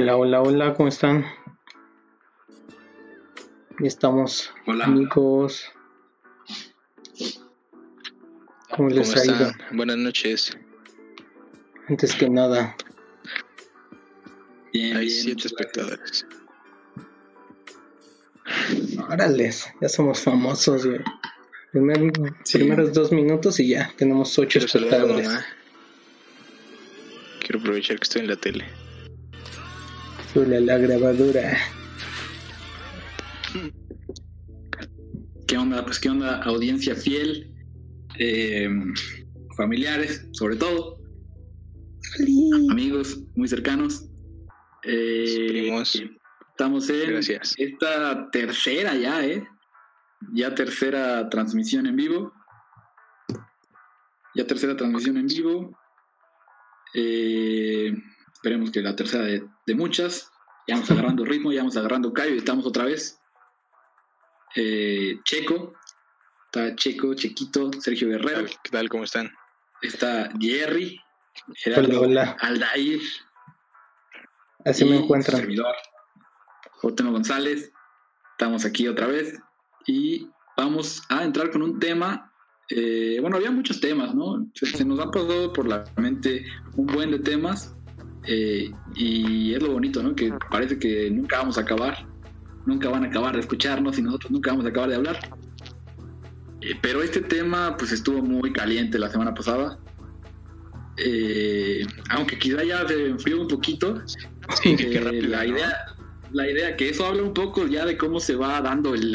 Hola, hola, hola, ¿cómo están? Ya estamos, Hola. amigos. ¿Cómo les ha ido? Buenas noches. Antes que nada, Bien, Hay bien, siete espectadores. órales, ya somos famosos, güey. Primer- Sí. Primeros dos minutos y ya tenemos ocho Quiero espectadores. Quiero aprovechar que estoy en la tele. Súbele a la grabadora. ¿Qué onda? Pues qué onda, audiencia fiel, eh, familiares, sobre todo, amigos muy cercanos. Eh, Primos. Estamos en Gracias. esta tercera ya, ¿eh? Ya tercera transmisión en vivo. Ya tercera transmisión en vivo. Eh, esperemos que la tercera de, de muchas. Ya vamos agarrando ritmo, ya vamos agarrando callo y estamos otra vez. Eh, Checo. Está Checo, Chequito, Sergio ¿Qué Guerrero. tal? ¿Qué tal? ¿Cómo están? Está Jerry. Gerardo Hola, hola. Aldair. Así me encuentran. Servidor, Oteno González. Estamos aquí otra vez y vamos a entrar con un tema. eh, bueno, había muchos temas, ¿no? Se, se nos han pasado por la mente un buen de temas eh, y es lo bonito, ¿no? Que parece que nunca vamos a acabar, nunca van a acabar de escucharnos y nosotros nunca vamos a acabar de hablar. Eh, pero este tema, pues estuvo muy caliente la semana pasada. Eh, aunque quizá ya se enfrió un poquito, Sí, que eh, qué rápido. la ¿no? idea la idea que eso habla un poco ya de cómo se va dando el,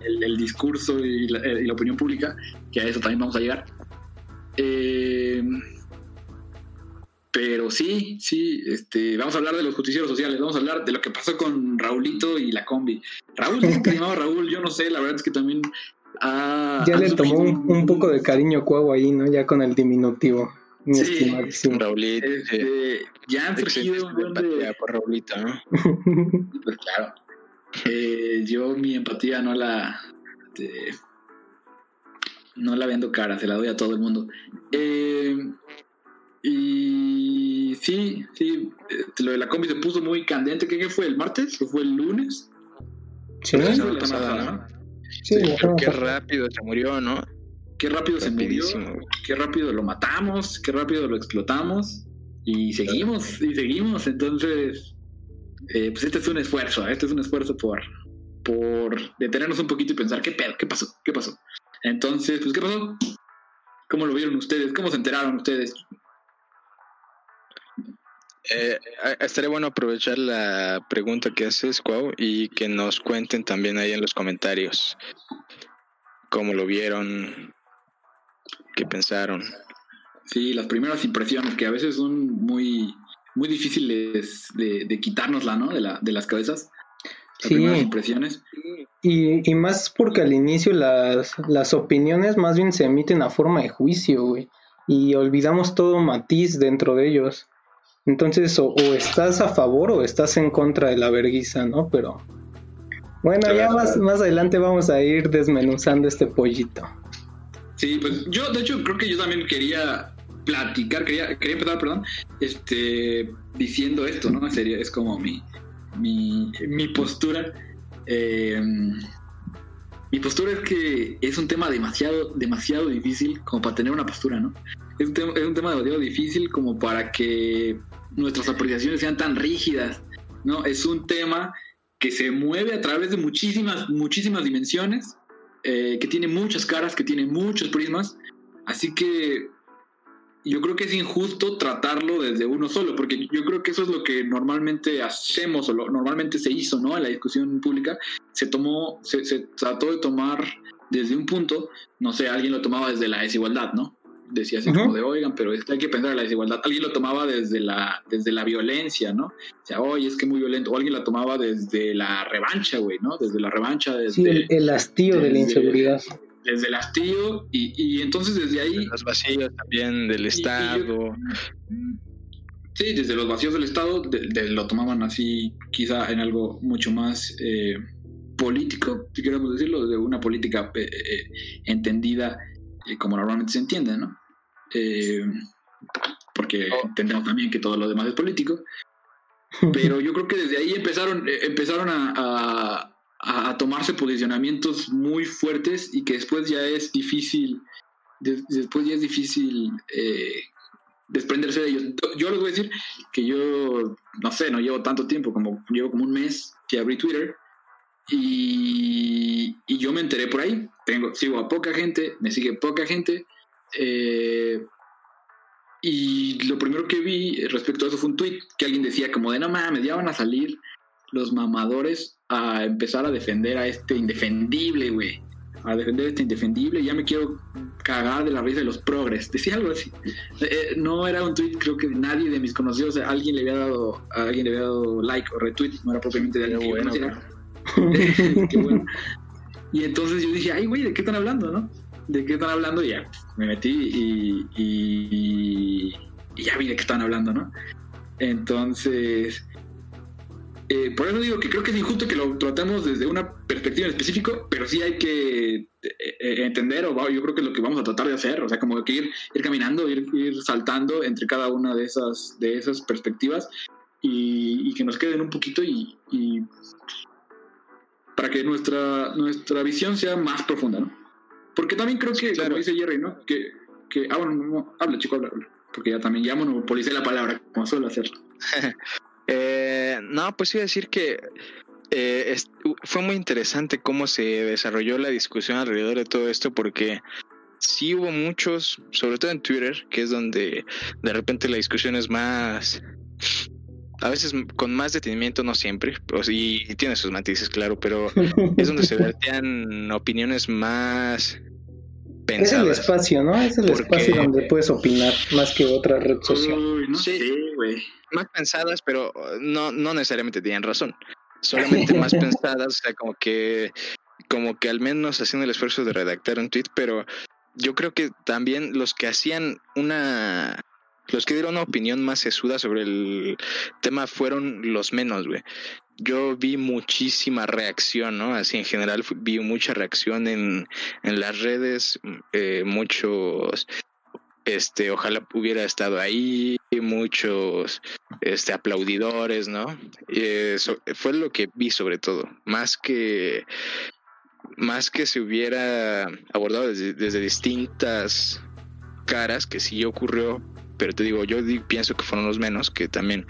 el- el discurso y la, y la opinión pública que a eso también vamos a llegar Eh, pero sí sí este vamos a hablar de los justicieros sociales vamos a hablar de lo que pasó con Raulito y la combi Raúl ¿cómo se llamaba Raúl yo no sé la verdad es que también ha- Ya le tomó un, un poco de cariño Cuau ahí, ¿no? Ya con el diminutivo. Mi Sí. estimadísimo. Raulito. sí. este, ya han surgido un buen de- empatía por Raulito, ¿no? Pues claro. Eh, yo mi empatía no la este, no la vendo cara, se la doy a todo el mundo. Eh, y sí, sí, este, lo de la combi se puso muy candente. ¿Qué, qué fue? ¿El martes? ¿O fue el lunes? Sí, que Sí, fue la semana ¿no? sí, Sí, pero qué rápido se murió, ¿no? Qué rápido se murió, qué rápido lo matamos, qué rápido lo explotamos y seguimos, y seguimos. Entonces, eh, pues este es un esfuerzo, este es un esfuerzo por, por detenernos un poquito y pensar, ¿qué pedo? ¿Qué pasó? ¿Qué pasó? Entonces, pues, ¿qué pasó? ¿Cómo lo vieron ustedes? ¿Cómo se enteraron ustedes? Eh, estaría bueno aprovechar la pregunta que haces, Cuau, y que nos cuenten también ahí en los comentarios cómo lo vieron, qué pensaron. Sí, las primeras impresiones que a veces son muy, muy difíciles de, de quitárnosla, ¿no? De, la, de las cabezas. Las Sí. primeras impresiones. Y, y más porque al inicio las, las opiniones más bien se emiten a forma de juicio, güey. Y olvidamos todo matiz dentro de ellos. Entonces, o, o estás a favor o estás en contra de la verguiza, ¿no? Pero. Bueno, ya Claro. más, más adelante vamos a ir desmenuzando este pollito. Sí, pues yo de hecho creo que yo también quería platicar, quería, quería empezar, perdón, este, diciendo esto, ¿no? Sería, es como mi, mi, mi postura. Eh, mi postura es que es un tema demasiado, demasiado difícil como para tener una postura, ¿no? Es un, tema, es un tema demasiado difícil como para que nuestras apreciaciones sean tan rígidas, ¿no? Es un tema que se mueve a través de muchísimas, muchísimas dimensiones eh, que tiene muchas caras, que tiene muchos prismas. Así que yo creo que es injusto tratarlo desde uno solo, porque yo creo que eso es lo que normalmente hacemos o lo, normalmente se hizo ¿no? en la discusión pública. Se tomó, se, se trató de tomar desde un punto, no sé, alguien lo tomaba desde la desigualdad, ¿no? Decía así como de, oigan, pero es que hay que pensar en la desigualdad. Alguien lo tomaba desde la, desde la violencia, ¿no? O sea, oye, es que muy violento. O alguien la tomaba desde la revancha, güey, ¿no? Desde la revancha, desde Sí, el, el hastío de la inseguridad. desde el hastío y, y entonces desde ahí, Los vacíos también del y- y Estado. yo- sí, desde los vacíos del Estado de- de- lo tomaban así quizá en algo mucho más eh, político, si queremos decirlo, de una política eh, eh, entendida eh, como normalmente se entiende, ¿no? Eh, porque entendemos también que todo lo demás es político. Pero yo creo que desde ahí empezaron, eh, empezaron a, a, tomarse posicionamientos muy fuertes y que después ya es difícil, después ya es difícil eh, desprenderse de ellos. Yo les voy a decir que yo, no sé, no llevo tanto tiempo, como llevo como un mes que abrí Twitter y, y yo me enteré por ahí. Tengo, sigo a poca gente, me sigue poca gente. Eh, y lo primero que vi respecto a eso fue un tweet que alguien decía como de no mames, ya van a salir los mamadores a empezar a defender a este indefendible, güey. A defender a este indefendible, ya me quiero cagar de la risa de los progres. Decía algo así. Eh, no era un tweet, creo que nadie de mis conocidos, alguien le había dado, a alguien le había dado like o retweet, no era propiamente de alguien bueno, Qué bueno. Y entonces yo dije, ay, güey, ¿de qué están hablando, no? ¿De qué están hablando? Y ya me metí y, y, y ya vi de qué están hablando, ¿no? Entonces, eh, por eso digo que creo que es injusto que lo tratemos desde una perspectiva en específico, pero sí hay que eh, eh, entender, o yo creo que es lo que vamos a tratar de hacer, o sea, como que ir, ir caminando, ir, ir saltando entre cada una de esas, de esas perspectivas y, que nos queden un poquito y, para que nuestra, nuestra visión sea más profunda, ¿no? Porque también creo que, como dice Jerry, ¿no? Que, que ah, bueno, no, habla, chico, habla, habla, porque ya también ya monopolicé la palabra, como suelo hacerlo. Eh, no, pues iba a decir que eh, fue muy interesante cómo se desarrolló la discusión alrededor de todo esto porque sí hubo muchos, sobre todo en Twitter, que es donde de repente la discusión es más, a veces con más detenimiento, no siempre, pues, y tiene sus matices, claro, pero es donde se vertían opiniones más es el espacio, ¿no? Es el espacio donde puedes opinar más que otra red social. sí, güey. Más pensadas, pero no, no necesariamente tienen razón. Solamente más pensadas, o sea, como que, como que al menos haciendo el esfuerzo de redactar un tweet, pero yo creo que también los que hacían una los que dieron una opinión más sesuda sobre el tema fueron los menos, güey yo vi muchísima reacción, ¿no? Así en general vi mucha reacción en, en las redes, eh, muchos, este, ojalá hubiera estado ahí, muchos, este, aplaudidores, ¿no? eso fue lo que vi sobre todo, más que, más que se hubiera abordado desde, desde distintas caras, que sí ocurrió, pero te digo, yo pienso que fueron los menos, que también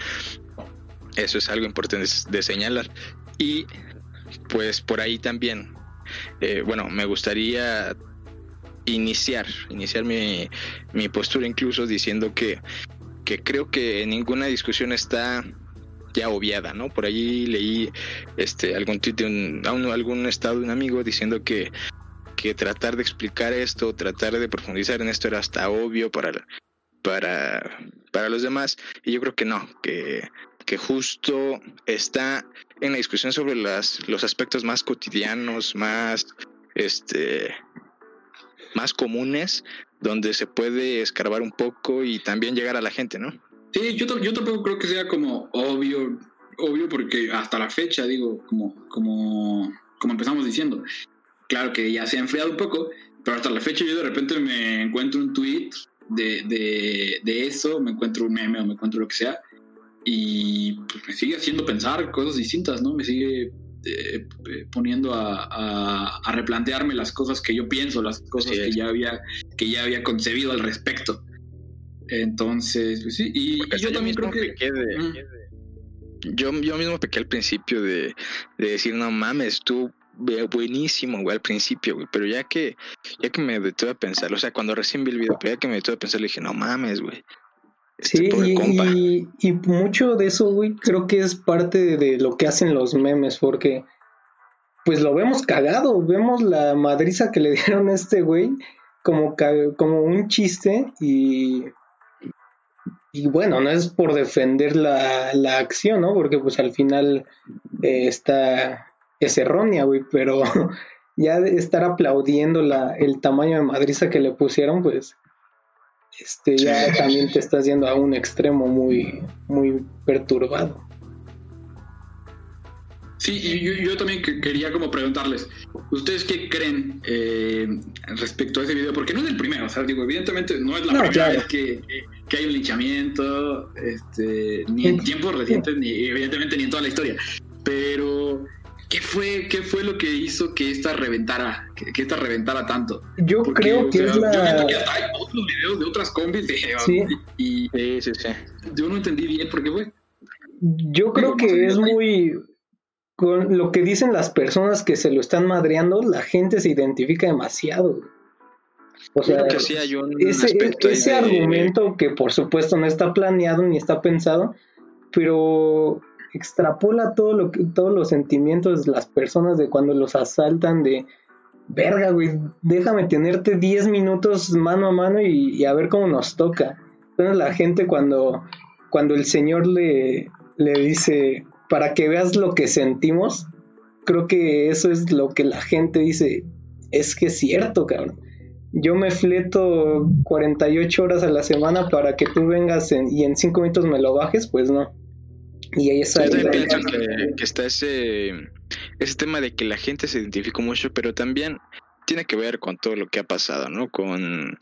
eso es algo importante de señalar. Y pues por ahí también, eh, bueno, me gustaría iniciar, iniciar mi, mi postura incluso diciendo que, que creo que ninguna discusión está ya obviada, ¿no? Por ahí leí este algún tweet de un, algún estado de un amigo diciendo que, que tratar de explicar esto, tratar de profundizar en esto era hasta obvio para, para, para los demás, y yo creo que no, que que justo está en la discusión sobre las, los aspectos más cotidianos, más, este, más comunes, donde se puede escarbar un poco y también llegar a la gente, ¿no? Sí, yo, yo tampoco creo que sea como obvio, obvio porque hasta la fecha, digo, como, como, como empezamos diciendo, claro que ya se ha enfriado un poco, pero hasta la fecha yo de repente me encuentro un tweet de, de, de eso, me encuentro un meme o me encuentro lo que sea, y pues, me sigue haciendo pensar cosas distintas, ¿no? Me sigue eh, poniendo a, replantearme las cosas que yo pienso, las cosas que ya había que ya había concebido al respecto. Entonces, pues sí, y, yo, también creo que... Yo, yo mismo pequé al principio de, decir, no mames, tú buenísimo, güey, al principio, güey, pero ya que, ya que me detuve a pensar, o sea, cuando recién vi el video, pero ya que me detuve a pensar, le dije, no mames, güey, Sí, y, y, mucho de eso, güey, creo que es parte de lo que hacen los memes, porque pues lo vemos cagado, vemos la madriza que le dieron a este güey como, como un chiste y, y bueno, no es por defender la, la acción, ¿no? Porque pues al final eh, está, es errónea, güey, pero ya de estar aplaudiendo la, el tamaño de madriza que le pusieron, pues este, ya también te estás yendo a un extremo muy, muy perturbado. Sí, Sí, yo, yo también quería como preguntarles, ¿ustedes qué creen eh, respecto a ese video? Porque no es el primero, o sea, digo, evidentemente no es la primera vez que, que, hay un linchamiento, este, ni en tiempos recientes, ni evidentemente ni en toda la historia, pero ¿qué fue, qué fue lo que hizo que esta reventara, que, esta reventara tanto? Yo creo que es la... Yo que hasta hay otros videos de otras combis de, sí. y, sí, sí, sí. yo no entendí bien por qué fue. Yo creo que es muy con lo que dicen las personas que se lo están madreando, la gente se identifica demasiado. O sea, que sí hay un ese, ese argumento que por supuesto no está planeado ni está pensado, pero extrapola todo lo que, todos los sentimientos de las personas de cuando los asaltan de verga, güey, déjame tenerte 10 minutos mano a mano y, a ver cómo nos toca. Entonces la gente cuando, cuando el señor le, le dice, para que veas lo que sentimos, creo que eso es lo que la gente dice, es que es cierto, cabrón. Yo me fleto 48 horas a la semana para que tú vengas y en 5 minutos me lo bajes, pues no. Y ahí está. Yo pienso que, está ese, ese tema de que la gente se identifica mucho, pero también tiene que ver con todo lo que ha pasado, ¿no? Con,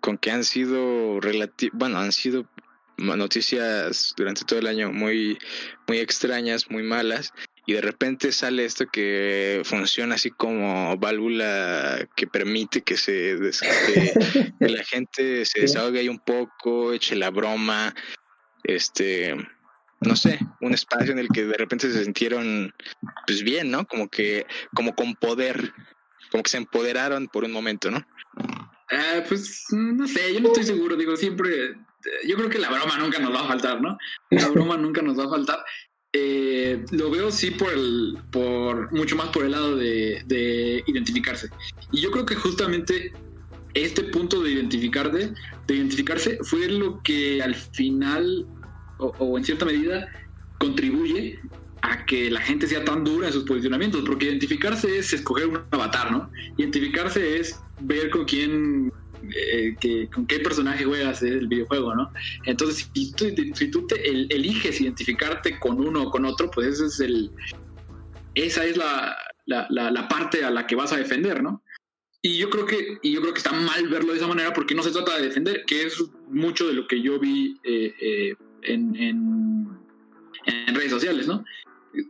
con que han sido bueno, han sido noticias durante todo el año muy, muy extrañas, muy malas, y de repente sale esto que funciona así como válvula que permite que se que, la gente se desahogue ahí un poco, eche la broma, este no sé, un espacio en el que de repente se sintieron pues bien, ¿no? Como que como con poder, como que se empoderaron por un momento, ¿no? Ah, pues no sé, yo no estoy seguro, digo, siempre yo creo que la broma nunca nos va a faltar, ¿no? La broma nunca nos va a faltar. Eh, lo veo sí por el, por mucho más por el lado de, identificarse. Y yo creo que justamente este punto de identificarte, de identificarse, fue lo que al final, o, en cierta medida, contribuye a que la gente sea tan dura en sus posicionamientos, porque identificarse es escoger un avatar, ¿no? Identificarse es ver con quién eh, que, con qué personaje juegas el videojuego, ¿no? Entonces, si tú, si tú te eliges identificarte con uno o con otro, pues ese es el, esa es la, la, parte a la que vas a defender, ¿no? Y yo creo que, y yo creo que está mal verlo de esa manera porque no se trata de defender, que es mucho de lo que yo vi eh, eh, en, en, en redes sociales, ¿no?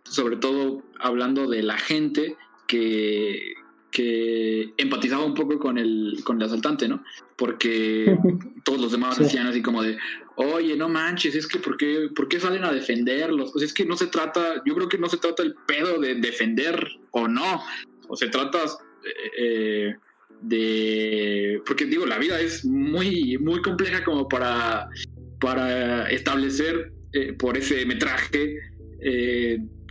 Sobre todo hablando de la gente que, que empatizaba un poco con el, con el asaltante, ¿no? Porque todos los demás decían así como de, oye, no manches, es que ¿por qué, ¿por qué salen a defenderlos? Pues es que no se trata, yo creo que no se trata el pedo de defender o no, o se trata eh, eh, de, porque digo, la vida es muy, muy compleja como para, para establecer eh, por ese metraje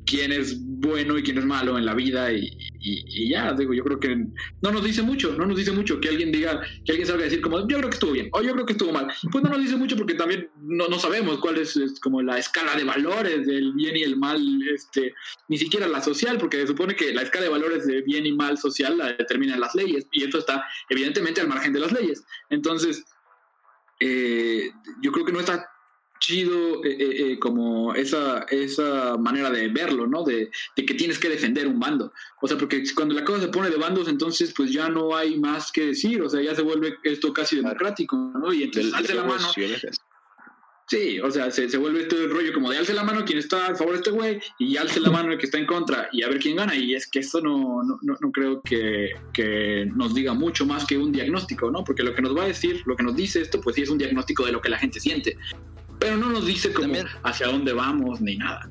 quién es bueno y quién es malo en la vida y, ya, digo, yo creo que no nos dice mucho, no nos dice mucho que alguien diga, que alguien salga a decir como, yo creo que estuvo bien o yo creo que estuvo mal. Pues no nos dice mucho porque también no, no sabemos cuál es, como la escala de valores del bien y el mal, este, ni siquiera la social, porque se supone que la escala de valores de bien y mal social la determinan las leyes y esto está evidentemente al margen de las leyes. Entonces, eh, yo creo que no está chido eh, eh, eh, como esa, esa manera de verlo, ¿no? De, que tienes que defender un bando. O sea, porque cuando la cosa se pone de bandos, entonces pues ya no hay más que decir, o sea, ya se vuelve esto casi democrático, ¿no? Y entonces alce la mano. Sí, o sea, se, vuelve este rollo como de alce la mano quien está a favor de este güey y alce la mano el que está en contra y a ver quién gana. Y es que eso no, no, no, creo que, que, nos diga mucho más que un diagnóstico, ¿no? Porque lo que nos va a decir, lo que nos dice esto, pues sí es un diagnóstico de lo que la gente siente pero no nos dice como hacia dónde vamos ni nada.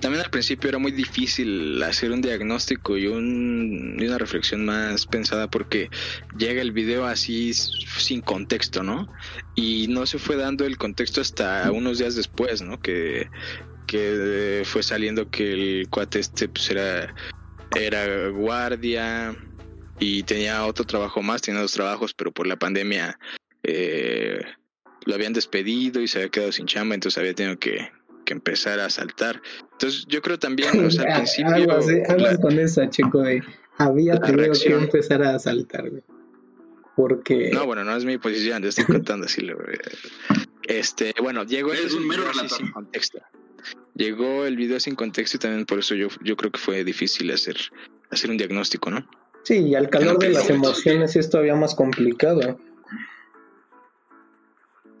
También al principio era muy difícil hacer un diagnóstico y, un, una reflexión más pensada porque llega el video así sin contexto, ¿no? Y no se fue dando el contexto hasta unos días después, ¿no? Que, que fue saliendo que el cuate este pues era, era guardia y tenía otro trabajo más, tenía dos trabajos, pero por la pandemia eh, lo habían despedido y se había quedado sin chamba, entonces había tenido que, empezar a saltar. Entonces yo creo también, o sea, al principio... Aguas, con esa, chico, de había tenido que empezar a saltar, güey. Porque... No, bueno, no es mi posición, yo estoy contando así, Este, bueno, Diego es un mero sin contexto. llegó el video sin contexto y también por eso yo, yo creo que fue difícil hacer, hacer un diagnóstico, ¿no? Sí, y al calor de las emociones es todavía más complicado.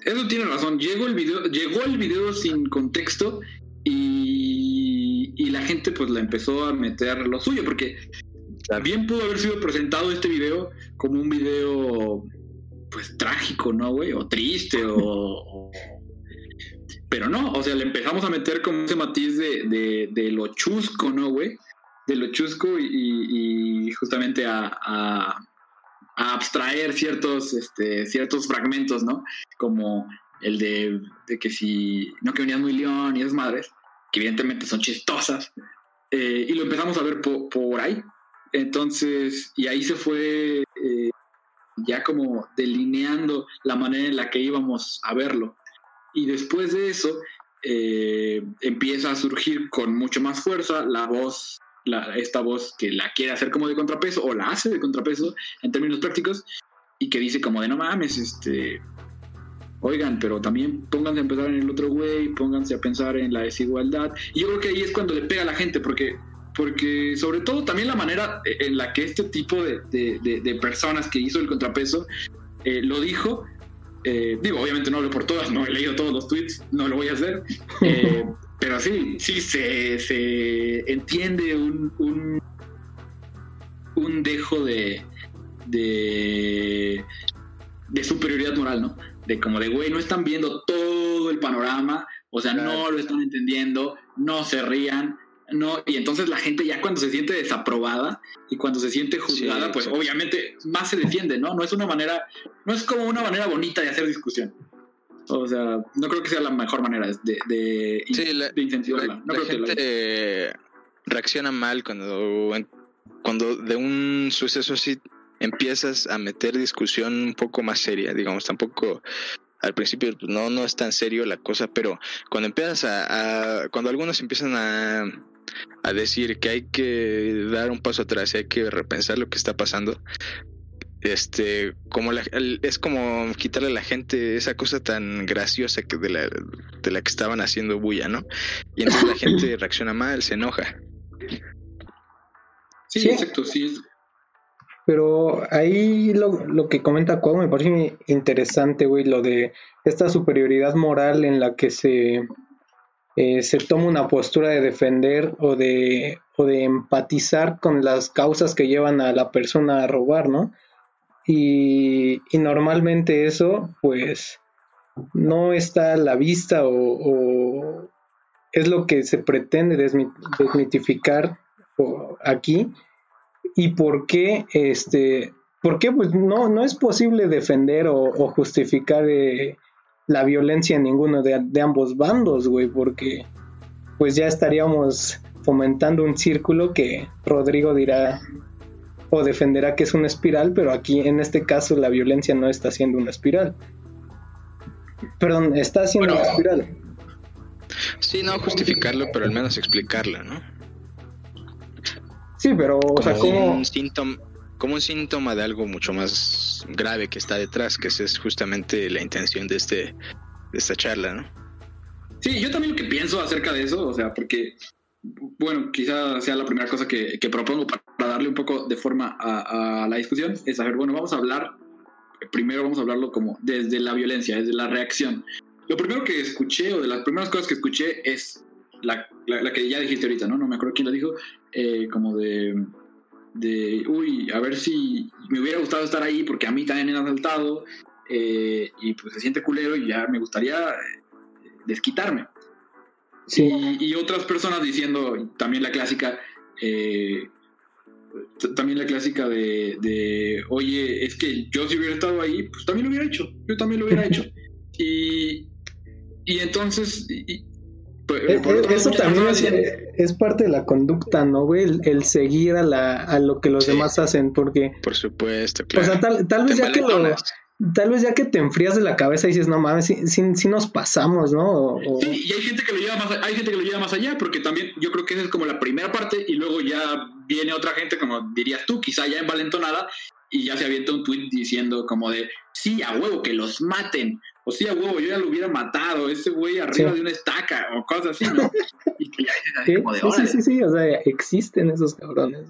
Eso tiene razón. Llegó el video, llegó el video sin contexto y, y la gente pues la empezó a meter lo suyo, porque bien pudo haber sido presentado este video como un video pues trágico, ¿no, güey? O triste, o, Pero no, o sea, le empezamos a meter como ese matiz de, de, lo chusco, ¿no, güey? De lo chusco y, justamente a, a, abstraer ciertos, este, ciertos fragmentos, ¿no? Como el de, que si no que venías muy león y esas madres, que evidentemente son chistosas, eh, y lo empezamos a ver por ahí. Entonces, y ahí se fue eh, ya como delineando la manera en la que íbamos a verlo. Y después de eso, eh, empieza a surgir con mucho más fuerza la voz, la, esta voz que la quiere hacer como de contrapeso o la hace de contrapeso en términos prácticos y que dice como de no mames, este, oigan, pero también pónganse a pensar en el otro güey, pónganse a pensar en la desigualdad. Y yo creo que ahí es cuando le pega a la gente, porque porque sobre todo también la manera en la que este tipo de, personas que hizo el contrapeso eh, lo dijo, eh, digo, obviamente no hablo por todas, no he leído todos los tweets, no lo voy a hacer, eh, pero sí, sí se, entiende un, un, un dejo de, de, de superioridad moral, ¿no? De como de, güey, no están viendo todo el panorama, o sea, no lo están entendiendo, no se rían, no, y entonces la gente ya cuando se siente desaprobada y cuando se siente juzgada, pues obviamente más se defiende, ¿no? No es una manera, no es como una manera bonita de hacer discusión. O sea, no creo que sea la mejor manera de, de, incentivarla. La, gente reacciona mal cuando, cuando de un suceso así empiezas a meter discusión un poco más seria, digamos, tampoco al principio pues, no, no es tan serio la cosa, pero cuando empiezas a cuando algunos empiezan a, a decir que hay que dar un paso atrás y hay que repensar lo que está pasando. Este, como es como quitarle a la gente esa cosa tan graciosa que de la, de la que estaban haciendo bulla, ¿no? Y entonces la gente reacciona mal, se enoja. Sí, exacto, sí. Pero ahí lo, lo que comenta Cuau me parece interesante, güey, lo de esta superioridad moral en la que se eh, se toma una postura de defender o de, o de empatizar con las causas que llevan a la persona a robar, ¿no? Y, normalmente eso, pues, no está a la vista o, es lo que se pretende desmitificar aquí. ¿Y por qué, este, por qué pues no, no es posible defender o, justificar eh, la violencia en ninguno de, ambos bandos, güey, porque pues ya estaríamos fomentando un círculo que Rodrigo dirá o defenderá que es una espiral, pero aquí en este caso la violencia no está siendo una espiral. Perdón, está siendo una espiral. Sí, no justificarlo, pero al menos explicarlo, ¿no? Sí, pero, o sea, como... Un síntoma, como un síntoma de algo mucho más grave que está detrás, que esa es justamente la intención de, este, de esta charla, ¿no? Sí, yo también lo que pienso acerca de eso, o sea, porque, bueno, quizá sea la primera cosa que, propongo para, darle un poco de forma a, la discusión, es saber, bueno, vamos a hablar, primero vamos a hablarlo como desde la violencia, desde la reacción. Lo primero que escuché, o de las primeras cosas que escuché, es la, que ya dijiste ahorita, ¿no? No me acuerdo quién la dijo, eh, como de de, uy, a ver si me hubiera gustado estar ahí porque a mí también me han asaltado eh, y pues se siente culero y ya me gustaría eh, desquitarme. Sí. Y, otras personas diciendo también la clásica, eh, también la clásica de, de, oye, es que yo si hubiera estado ahí, pues también lo hubiera hecho, yo también lo hubiera hecho. Y, y entonces, eh, eh, eso también es, parte de la conducta, ¿no, güey? El, seguir a, la, a lo que los demás hacen, porque... Por supuesto, claro. O sea, tal, vez ya que lo, Tal vez ya que te enfrías de la cabeza y dices, no mames, sí, nos pasamos, ¿no? Sí, y hay gente que lo lleva más, hay gente que lo lleva más allá, porque también yo creo que esa es como la primera parte, y luego ya viene otra gente, como dirías tú, quizá ya envalentonada, y ya se avienta un tweet diciendo como de, sí, a huevo, que los maten, pues sí, a huevo, yo ya lo hubiera matado, ese güey arriba de una estaca o cosas así, ¿no? y que ya sí, como de sí, sí, sí, o sea, existen esos cabrones.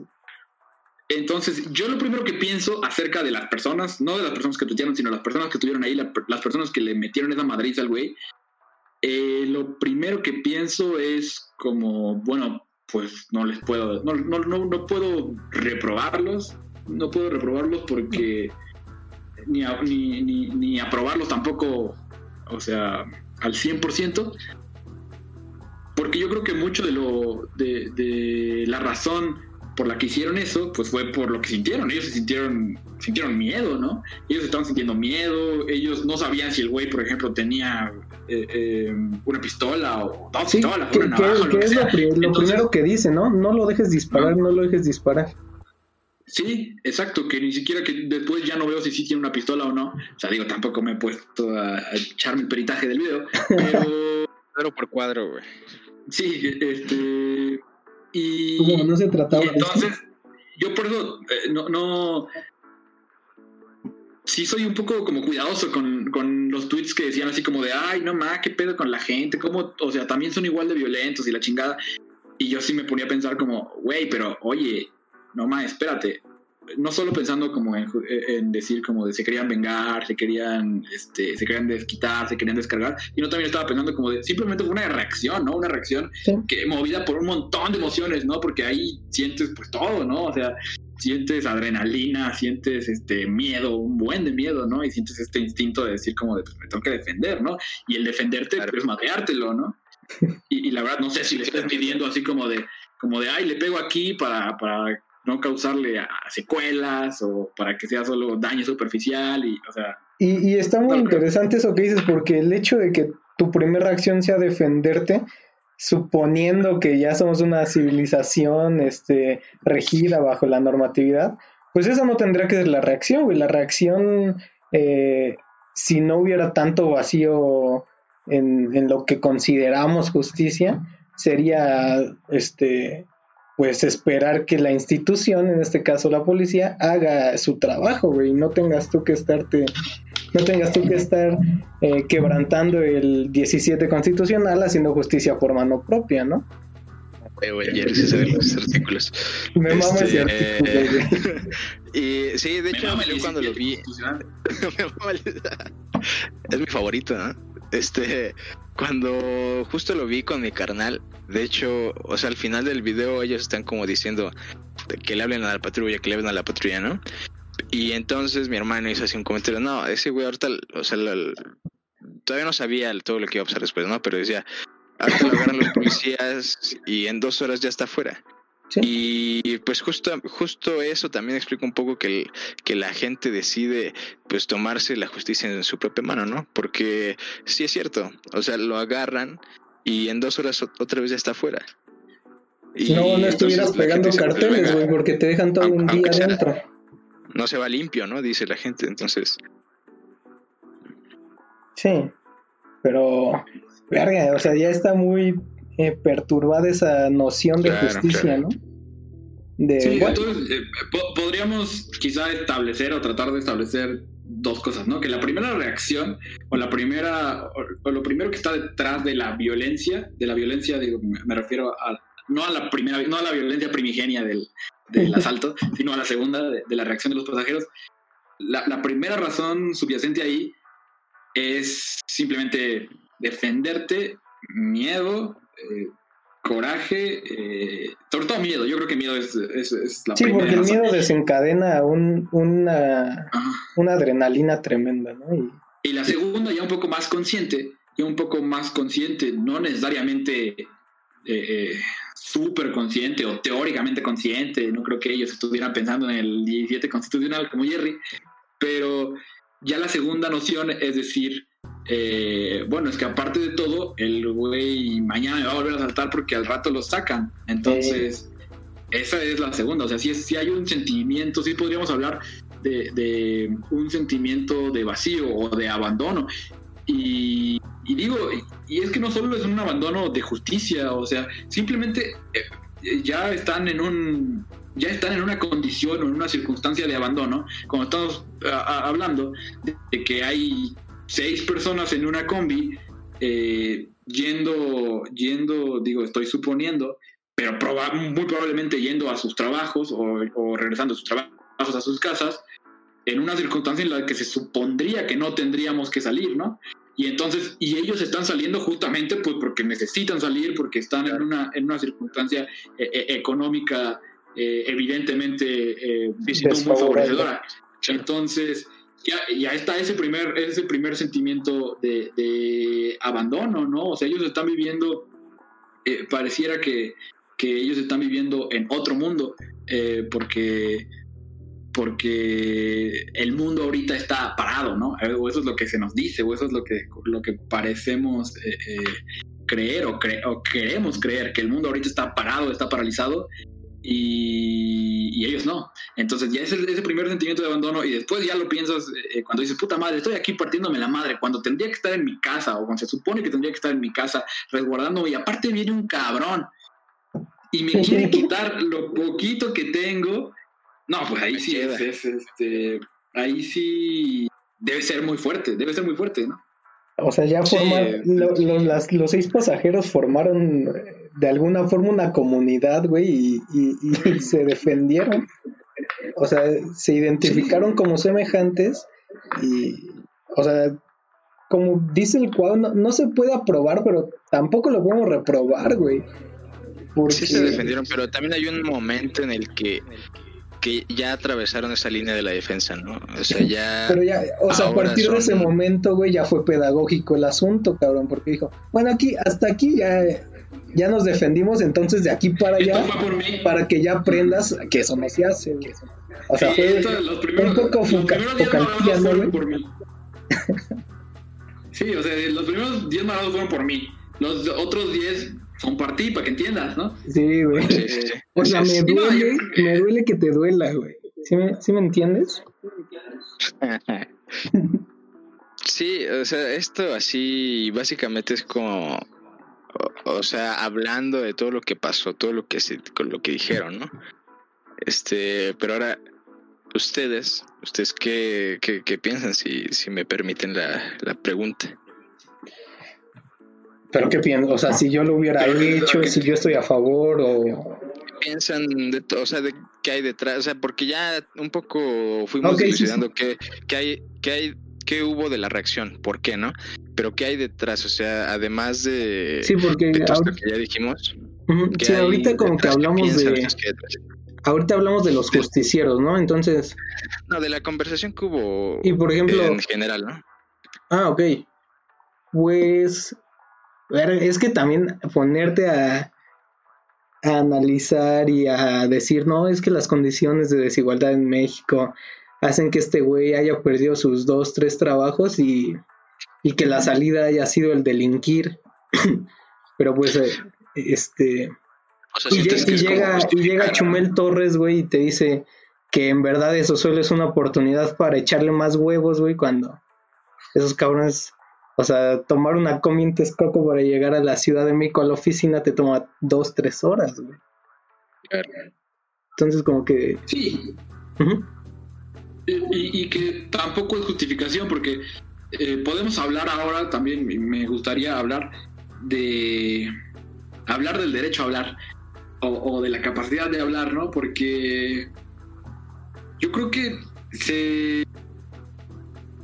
Entonces, yo lo primero que pienso acerca de las personas, no de las personas que tuitearon, sino las personas que estuvieron ahí, las personas que le metieron esa madriza al güey, eh, lo primero que pienso es como, bueno, pues no les puedo, no, no, no, no puedo reprobarlos, no puedo reprobarlos porque ni, ni, ni, ni aprobarlos tampoco, o sea, al 100%, porque yo creo que mucho de lo de, de, la razón por la que hicieron eso, pues fue por lo que sintieron. Ellos se sintieron, sintieron miedo, ¿no? Ellos estaban sintiendo miedo, ellos no sabían si el güey, por ejemplo, tenía eh, eh, una pistola o dos pistolas, una navaja, que, es lo, primero que dice, ¿no? No lo dejes disparar, no, lo dejes disparar. Sí, exacto, que ni siquiera que después ya no veo si sí tiene una pistola o no. O sea, digo, tampoco me he puesto a, echarme el peritaje del video, pero... Cuadro por cuadro, güey. Sí, este... Y... no se trataba entonces, yo por eso eh, no, no sí soy un poco como cuidadoso con, con, los tweets que decían así como de, ay, no más, qué pedo con la gente, como, o sea, también son igual de violentos y la chingada. Y yo sí me ponía a pensar como, güey, pero oye, no más, espérate. No solo pensando como en, decir como de se querían vengar, se querían, este, se querían desquitar, se querían descargar, y no también estaba pensando como de simplemente fue una reacción, ¿no? Una reacción que movida por un montón de emociones, ¿no? Porque ahí sientes pues todo, ¿no? O sea, sientes adrenalina, sientes este miedo, un buen de miedo, ¿no? Y sientes este instinto de decir como de, pues me tengo que defender, ¿no? Y el defenderte, claro. pues madreártelo, ¿no? Y, y, la verdad, no sé si le estás pidiendo así como de, como de, ay, le pego aquí para, para no causarle secuelas o para que sea solo daño superficial y, o sea... Y, y está muy no, interesante eso que dices, porque el hecho de que tu primera reacción sea defenderte, suponiendo que ya somos una civilización este, regida bajo la normatividad, pues esa no tendría que ser la reacción, güey. La reacción, eh, si no hubiera tanto vacío en, en, lo que consideramos justicia, sería este pues esperar que la institución, en este caso la policía, haga su trabajo, güey, y no tengas tú que estarte no tengas tú que estar eh, quebrantando el 17 constitucional haciendo justicia por mano propia, ¿no? Güey, se sabe los artículos. Me este, mama ese artículo, eh, y sí, de hecho, yo cuando lo vi. es mi favorito, ¿no? Este, cuando justo lo vi con mi carnal, de hecho, o sea, al final del video ellos están como diciendo que le hablen a la patrulla, que le hablen a la patrulla, ¿no? Y entonces mi hermano hizo así un comentario, no, ese güey ahorita, o sea, todavía no sabía todo lo que iba a pasar después, ¿no? Pero decía, ahorita lo agarran los policías y en dos horas ya está fuera. ¿Sí? Y pues justo, justo eso también explica un poco que, el, que la gente decide pues tomarse la justicia en su propia mano, ¿no? Porque sí es cierto, o sea, lo agarran y en dos horas otra vez ya está fuera. Y no, no estuvieras pegando carteles, güey, porque te dejan todo un día adentro. No se va limpio, ¿no? Dice la gente, entonces. Sí, pero, verga, o sea, ya está muy eh, perturbada esa noción de claro, justicia, claro. ¿no? De, sí, bueno. entonces eh, po podríamos quizá establecer o tratar de establecer dos cosas, ¿no? Que la primera reacción o la primera o, o lo primero que está detrás de la violencia, de la violencia, digo, me, me refiero a no a la primera, no a la violencia primigenia del, del asalto, sino a la segunda de, de, la reacción de los pasajeros. La, la primera razón subyacente ahí es simplemente defenderte, miedo, eh, coraje, eh, sobre todo miedo. Yo creo que miedo es, es, es la sí, primera. Porque el miedo desencadena un, una, una, adrenalina tremenda, ¿no? Y... y... la segunda ya un poco más consciente, ya un poco más consciente, no necesariamente eh, súper consciente o teóricamente consciente, no creo que ellos estuvieran pensando en el 17 constitucional como Jerry, pero ya la segunda noción es decir, eh, bueno, es que aparte de todo, el güey mañana va a volver a saltar porque al rato lo sacan. Entonces, esa es la segunda. O sea, si, si hay un sentimiento, sí podríamos hablar de, un sentimiento de vacío o de abandono. Y, digo, y es que no solo es un abandono de justicia, o sea, simplemente eh, ya están en un ya están en una condición o en una circunstancia de abandono, como estamos a, a, hablando, de, de que hay seis personas en una combi eh, yendo, yendo, digo, estoy suponiendo, pero muy probablemente yendo a sus trabajos o, regresando a sus trabajos a sus casas, en una circunstancia en la que se supondría que no tendríamos que salir, ¿no? Y entonces, y ellos están saliendo justamente pues porque necesitan salir, porque están en una, en una circunstancia eh, eh, económica eh, evidentemente eh, muy favorecedora. Entonces, ya, ya está ese primer, ese primer sentimiento de, abandono, ¿no? O sea, ellos están viviendo, eh, pareciera que, que, ellos están viviendo en otro mundo, eh, porque porque el mundo ahorita está parado, ¿no? O eso es lo que se nos dice, o eso es lo que, lo que parecemos eh, creer o, o, queremos creer, que el mundo ahorita está parado, está paralizado, y, ellos no. Entonces ya es ese primer sentimiento de abandono y después ya lo piensas eh, cuando dices, puta madre, estoy aquí partiéndome la madre, cuando tendría que estar en mi casa o cuando se supone que tendría que estar en mi casa resguardándome y aparte viene un cabrón y me quiere quitar lo poquito que tengo. No, pues ahí sí es, este, ahí sí debe ser muy fuerte, debe ser muy fuerte, ¿no? O sea, ya forman, los seis pasajeros formaron de alguna forma una comunidad, güey, y, se defendieron. O sea, se identificaron como semejantes y, o sea, como dice el cuadro, no, se puede aprobar, pero tampoco lo podemos reprobar, güey. Sí se defendieron, pero también hay un momento en el que que ya atravesaron esa línea de la defensa, ¿no? O sea, ya. Pero ya, o sea, a partir de ese momento, güey, ya fue pedagógico el asunto, cabrón, porque dijo, bueno, aquí, hasta aquí ya, ya nos defendimos, entonces de aquí para allá, para que ya aprendas que eso no se hace, O sea, fue un poco focantía, ¿no, por mí. sí, o sea, los primeros 10 marados fueron por mí. Los otros 10 son para ti, para que entiendas, ¿no? Sí, güey. O sea, me duele, me duele que te duela, güey. ¿Sí me, ¿Sí me entiendes? Sí, o sea, esto así básicamente es como, o, sea, hablando de todo lo que pasó, todo lo que se, con lo que dijeron, ¿no? Este, pero ahora, ustedes, ustedes qué, qué, qué piensan, si, si me permiten la, la pregunta. Pero qué piensas, o sea, si yo lo hubiera hecho, si yo estoy a favor o piensan de o sea, de qué hay detrás, o sea, porque ya un poco fuimos okay, qué que, hay que hay qué hubo de la reacción, por qué, ¿no? Pero qué hay detrás, o sea, además de Sí, porque todo esto que ya dijimos. sí, ahorita como que hablamos de Ahorita hablamos de los justicieros, ¿no? Entonces No, de la conversación que hubo y por ejemplo en general, ¿no? Ah, ok. Pues es que también ponerte a, analizar y a decir, no, es que las condiciones de desigualdad en México hacen que este güey haya perdido sus dos, tres trabajos y, que la salida haya sido el delinquir. Pero pues, eh, este... y, llega, y llega Chumel Torres, güey, y te dice que en verdad eso solo es una oportunidad para echarle más huevos, güey, cuando esos cabrones o sea, tomar una combi en Texcoco para llegar a la Ciudad de México a la oficina te toma dos, tres horas, güey. Entonces, como que. Sí. Y, que tampoco es justificación, porque eh, podemos hablar ahora también, me gustaría hablar de. hablar del derecho a hablar, o de la capacidad de hablar, ¿no? Porque. Yo creo que se.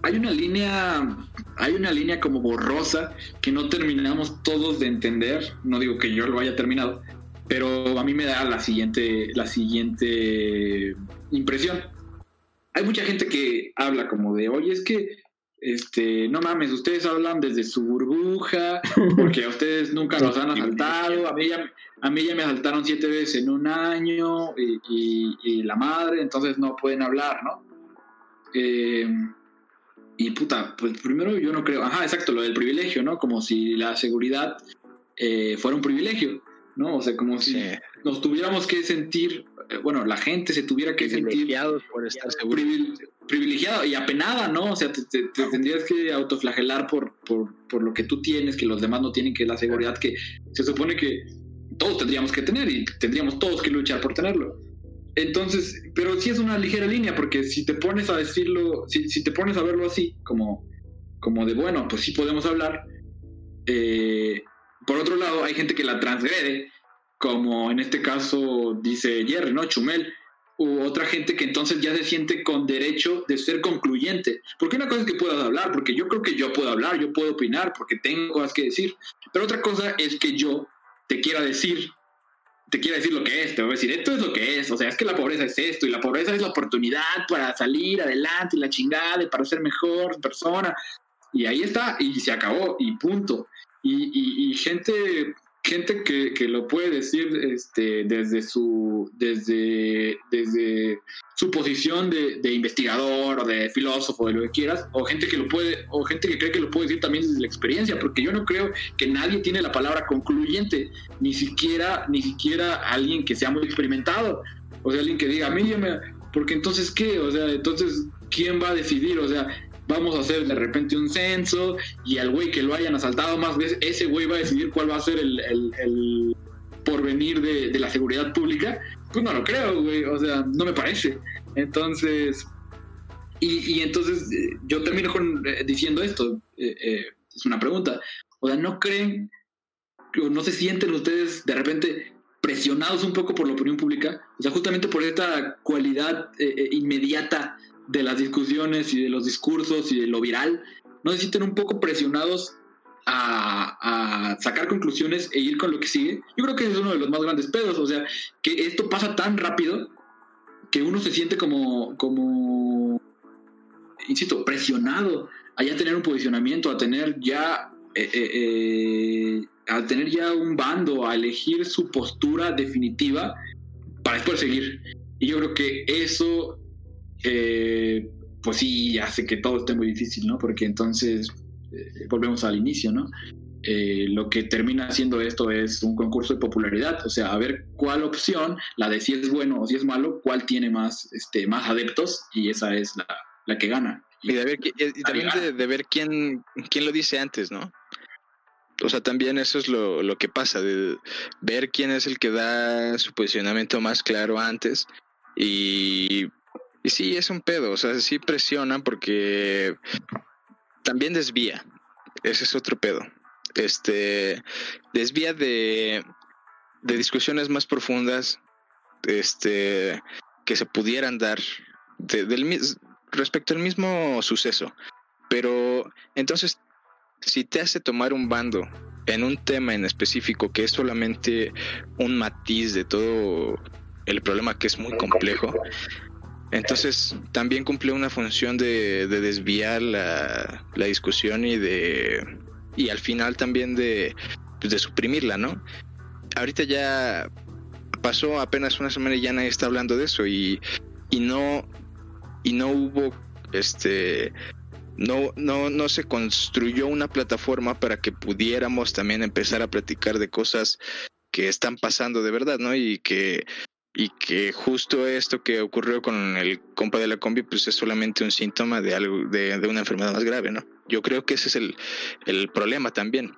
Hay una línea hay una línea como borrosa que no terminamos todos de entender. No digo que yo lo haya terminado, pero a mí me da la siguiente, la siguiente impresión. Hay mucha gente que habla como de, oye, es que, este, no mames, ustedes hablan desde su burbuja, porque a ustedes nunca los han asaltado, a mí ya, a mí ya me asaltaron siete veces en un año y, y la madre, entonces no pueden hablar, ¿no? Eh, y puta, pues primero yo no creo, ajá, exacto, lo del privilegio, ¿no? Como si la seguridad eh, fuera un privilegio, ¿no? O sea, como si nos tuviéramos que sentir, bueno, la gente se tuviera que sentir por estar privilegiado y apenada, ¿no? O sea, te, tendrías que autoflagelar por, por, por, lo que tú tienes, que los demás no tienen, que la seguridad que se supone que todos tendríamos que tener y tendríamos todos que luchar por tenerlo. Entonces, pero sí es una ligera línea, porque si te pones a decirlo, si, te pones a verlo así, como como de, bueno, pues sí podemos hablar. Eh, por otro lado, hay gente que la transgrede, como en este caso dice Jerry, ¿no? Chumel, u otra gente que entonces ya se siente con derecho de ser concluyente. Porque una cosa es que puedas hablar, porque yo creo que yo puedo hablar, yo puedo opinar, porque tengo cosas que decir. Pero otra cosa es que yo te quiera decir, te quiera decir lo que es, te voy a decir, esto es lo que es, o sea, es que la pobreza es esto, y la pobreza es la oportunidad para salir adelante, y la chingada, y para ser mejor persona. Y ahí está, y se acabó, y punto. Y, y gente gente que, que, lo puede decir este, desde su desde, desde su posición de, investigador o de filósofo de lo que quieras o gente que lo puede o gente que cree que lo puede decir también desde la experiencia porque yo no creo que nadie tiene la palabra concluyente ni siquiera ni siquiera alguien que sea muy experimentado. O sea alguien que diga mí porque entonces qué o sea entonces quién va a decidir o sea vamos a hacer de repente un censo y al güey que lo hayan asaltado más veces, ese güey va a decidir cuál va a ser el, porvenir de, la seguridad pública, pues no lo creo, güey, o sea, no me parece. Entonces, y, entonces eh, yo termino con, eh, diciendo esto, eh, es una pregunta, o sea, ¿no creen o no se sienten ustedes de repente presionados un poco por la opinión pública? O sea, justamente por esta cualidad inmediata de las discusiones y de los discursos y de lo viral, no se un poco presionados a, sacar conclusiones e ir con lo que sigue. Yo creo que ese es uno de los más grandes pedos, o sea, que esto pasa tan rápido que uno se siente como, como, insisto, presionado a ya tener un posicionamiento, a tener ya, eh, eh, eh, a tener ya un bando, a elegir su postura definitiva para después seguir. Y yo creo que eso eh, pues sí hace que todo esté muy difícil, ¿no? Porque entonces eh, volvemos al inicio, ¿no? Eh, lo que termina haciendo esto es un concurso de popularidad, o sea, a ver cuál opción, la de si es bueno o si es malo, cuál tiene más, este, más adeptos y esa es la, la que gana. Y, de ver, y también de, ver quién, quién lo dice antes, ¿no? O sea, también eso es lo, lo que pasa, de ver quién es el que da su posicionamiento más claro antes y y sí, es un pedo, o sea, sí presiona porque también desvía. Ese es otro pedo. Este desvía de, de discusiones más profundas este que se pudieran dar respecto al mismo suceso. Pero entonces, si te hace tomar un bando en un tema en específico que es solamente un matiz de todo el problema que es muy complejo, entonces también cumplió una función de, desviar la, discusión y de y al final también de, pues, de suprimirla, ¿no? Ahorita ya pasó apenas una semana y ya nadie está hablando de eso y, y no y no hubo este no, no, no se construyó una plataforma para que pudiéramos también empezar a platicar de cosas que están pasando de verdad, ¿no? Y que y que justo esto que ocurrió con el compa de la combi pues es solamente un síntoma de algo de, una enfermedad más grave no yo creo que ese es el, el problema también.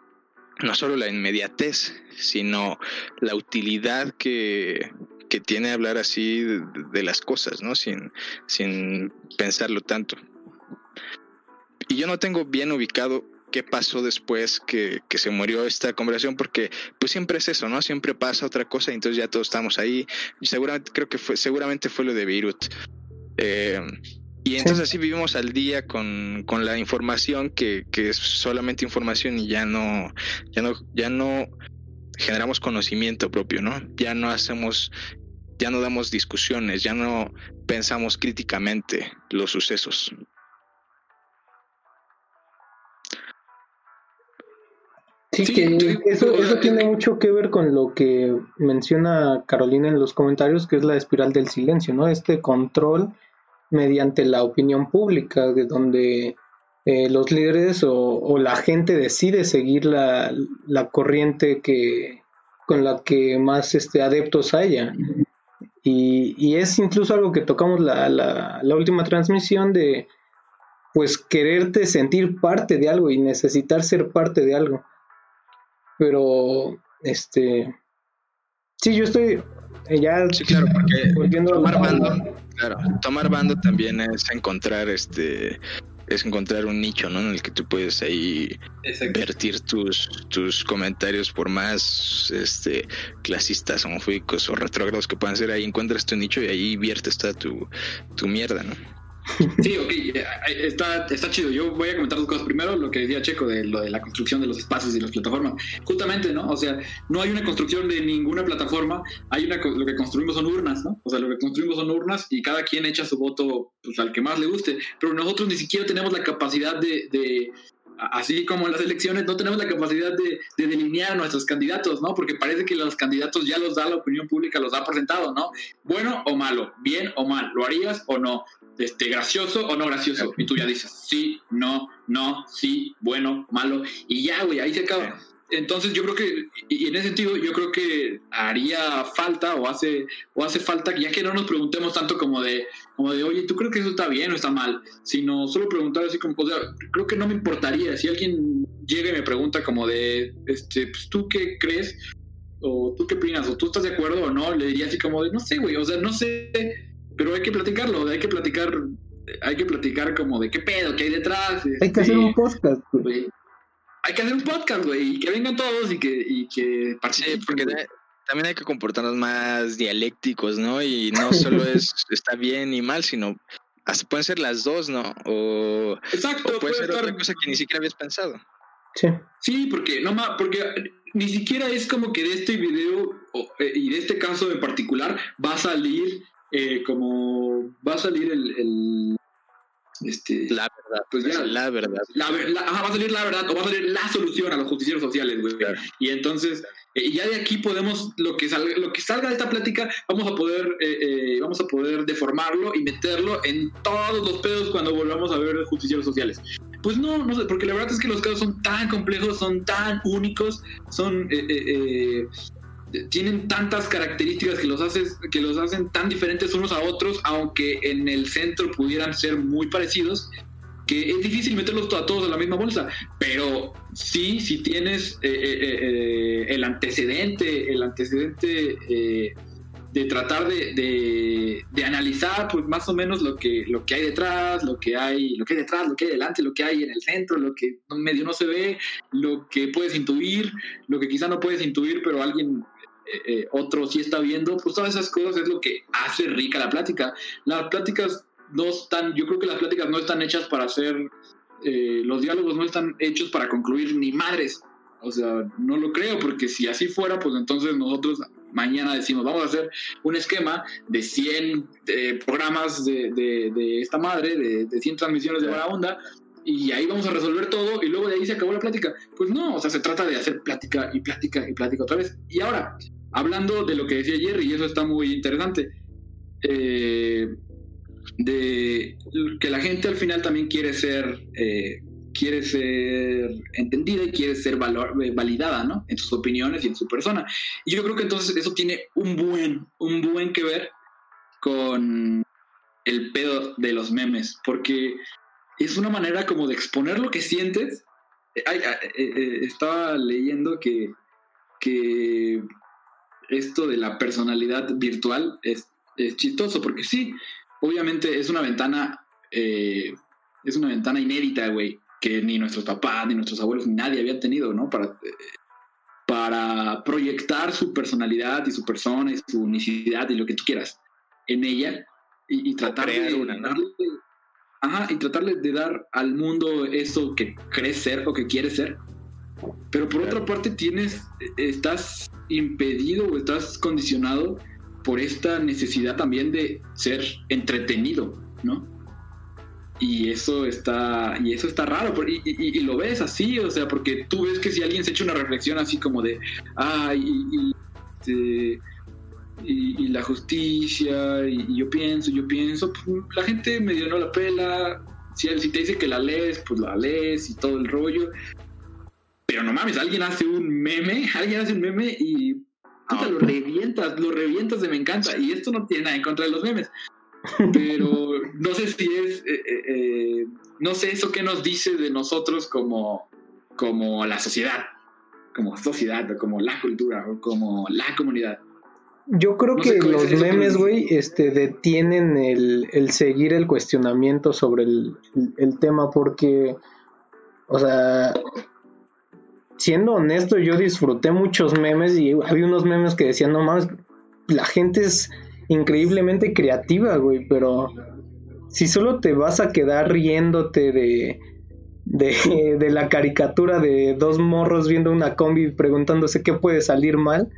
No solo la inmediatez sino la utilidad que, que tiene hablar así de, las cosas no sin sin pensarlo tanto. Y yo no tengo bien ubicado qué pasó después que, que, se murió esta conversación, porque pues siempre es eso, ¿no? Siempre pasa otra cosa y entonces ya todos estamos ahí. Y seguramente, creo que fue, seguramente fue lo de Beirut. Eh, y entonces así vivimos al día con, con la información que, que, es solamente información y ya no, ya no, ya no generamos conocimiento propio, ¿no? Ya no hacemos, ya no damos discusiones, ya no pensamos críticamente los sucesos. Sí, que eso, eso tiene mucho que ver con lo que menciona Carolina en los comentarios, que es la espiral del silencio, ¿no? Este control mediante la opinión pública, de donde eh, los líderes o, la gente decide seguir la, corriente que con la que más este, adeptos haya. Y, y es incluso algo que tocamos la, la, la última transmisión de pues quererte sentir parte de algo y necesitar ser parte de algo. Pero, este, sí, yo estoy eh, ya sí, claro, porque volviendo tomar bando, claro, tomar bando también es encontrar este es encontrar un nicho, ¿no? En el que tú puedes ahí vertir tus, tus comentarios por más este clasistas, homofóbicos o retrógrados que puedan ser, ahí encuentras tu nicho y ahí viertes toda tu, tu mierda, ¿no? Sí, ok, está, chido. Yo voy a comentar dos cosas. Primero, lo que decía Checo de lo de la construcción de los espacios y las plataformas. Justamente, ¿no? O sea, no hay una construcción de ninguna plataforma. Hay una, lo que construimos son urnas, ¿no? O sea, lo que construimos son urnas y cada quien echa su voto pues, al que más le guste. Pero nosotros ni siquiera tenemos la capacidad de, de así como en las elecciones, no tenemos la capacidad de, de, delinear a nuestros candidatos, ¿no? Porque parece que los candidatos ya los da la opinión pública, los ha presentado, ¿no? Bueno o malo, bien o mal, ¿lo harías o no? Este, gracioso o no gracioso. Y tú ya dices, sí, no, no, sí, bueno, malo. Y ya, güey, ahí se acaba. Entonces yo creo que, y en ese sentido, yo creo que haría falta o hace, o hace falta, ya que no nos preguntemos tanto como de, como de, oye, ¿tú crees que eso está bien o está mal? Sino solo preguntar así como, o sea, creo que no me importaría si alguien llega y me pregunta como de, este, pues tú qué crees, o tú qué opinas, o tú estás de acuerdo o no, le diría así como de, no sé, güey, o sea, no sé, pero hay que platicarlo, hay que platicar, hay que platicar como de qué pedo, qué hay detrás. Hay que hacer un este, podcast, güey hay que hacer un podcast, güey, y que vengan todos y que, y que participen. Sí, porque también hay que comportarnos más dialécticos, ¿no? Y no solo es está bien y mal, sino hasta pueden ser las dos, ¿no? O, Exacto, puede, ser otra cosa que ni siquiera habías pensado. Sí. Sí, porque no más, porque ni siquiera es como que de este video eh, y de este caso en particular va a salir eh, como va a salir el este, la verdad. Pues ya, la verdad. La, va a salir la verdad o va a salir la solución a los justicieros sociales, güey. Y entonces, eh, ya de aquí podemos, lo que salga, lo que salga de esta plática, vamos a poder, eh, eh, vamos a poder deformarlo y meterlo en todos los pedos cuando volvamos a ver justicieros sociales. Pues no, no sé, porque la verdad es que los casos son tan complejos, son tan únicos, son tienen tantas características que los, haces, que los hacen tan diferentes unos a otros, aunque en el centro pudieran ser muy parecidos, que es difícil meterlos a todos en la misma bolsa, pero sí, si tienes eh, eh, eh, el antecedente, el antecedente de tratar de, de, analizar pues más o menos lo que, lo que hay detrás, lo que hay, lo que hay detrás, lo que hay delante, lo que hay en el centro, lo que medio no se ve, lo que puedes intuir, lo que quizá no puedes intuir, pero alguien eh, eh, otro sí está viendo, pues todas esas cosas es lo que hace rica la plática. Las pláticas no están, yo creo que las pláticas no están hechas para hacer, eh, los diálogos no están hechos para concluir ni madres. O sea, no lo creo, porque si así fuera, pues entonces nosotros mañana decimos, vamos a hacer un esquema de 100 programas de, de, esta madre, de, de 100 transmisiones de mala onda, y ahí vamos a resolver todo y luego de ahí se acabó la plática. Pues no, o sea, se trata de hacer plática y plática y plática otra vez. Y ahora, hablando de lo que decía Jerry, y eso está muy interesante, eh, de que la gente al final también quiere ser, eh, quiere ser entendida y quiere ser eh, validada, ¿no? En sus opiniones y en su persona. Y yo creo que entonces eso tiene un buen, un buen que ver con el pedo de los memes, porque es una manera como de exponer lo que sientes. estaba leyendo que, que esto de la personalidad virtual es, chistoso, porque sí, obviamente es una ventana, eh, es una ventana inédita, güey, que ni nuestros papás, ni nuestros abuelos, ni nadie había tenido, ¿no? Para, para proyectar su personalidad y su persona y su unicidad y lo que tú quieras en ella y, tratar de una, darle, ajá, y tratarle de dar al mundo eso que crees ser o que quieres ser. Pero por otra parte tienes, estás impedido o estás condicionado por esta necesidad también de ser entretenido, ¿no? Y eso está, y eso está raro, y, lo ves así, o sea, porque tú ves que si alguien se echa una reflexión así como de, ay, y, este, la justicia, y, yo pienso, yo pienso, pues, la gente medio no la pela, si, si te dice que la lees, pues la lees y todo el rollo, pero no mames, alguien hace un meme, alguien hace un meme y puta, lo revientas, lo revientas de me encanta. Y esto no tiene nada en contra de los memes. Pero no sé si es, eh, eh, eh, no sé eso que nos dice de nosotros como, como la sociedad, como sociedad, o como la cultura, o como la comunidad. Yo creo que los memes, güey, este, detienen el, el, seguir el cuestionamiento sobre el, el, tema porque, o sea, siendo honesto, yo disfruté muchos memes y había unos memes que decían, no más, la gente es increíblemente creativa, güey, pero si solo te vas a quedar riéndote de, de, de la caricatura de dos morros viendo una combi preguntándose qué puede salir mal,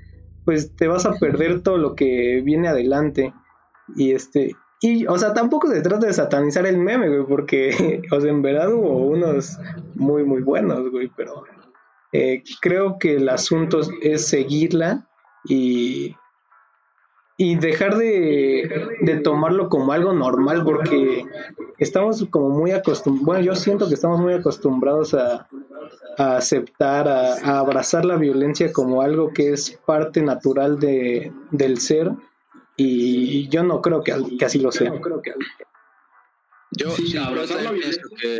pues te vas a perder todo lo que viene adelante. Y este, y, o sea, tampoco se trata de satanizar el meme, güey, porque, o sea, en verdad hubo unos muy, muy buenos, güey, pero eh, creo que el asunto es seguirla y, y dejar de, de, tomarlo como algo normal, porque estamos como muy acostumbrados, bueno, yo siento que estamos muy acostumbrados a, a aceptar, a, abrazar la violencia como algo que es parte natural de, del ser y yo no creo que, así lo sea. Yo sí, que,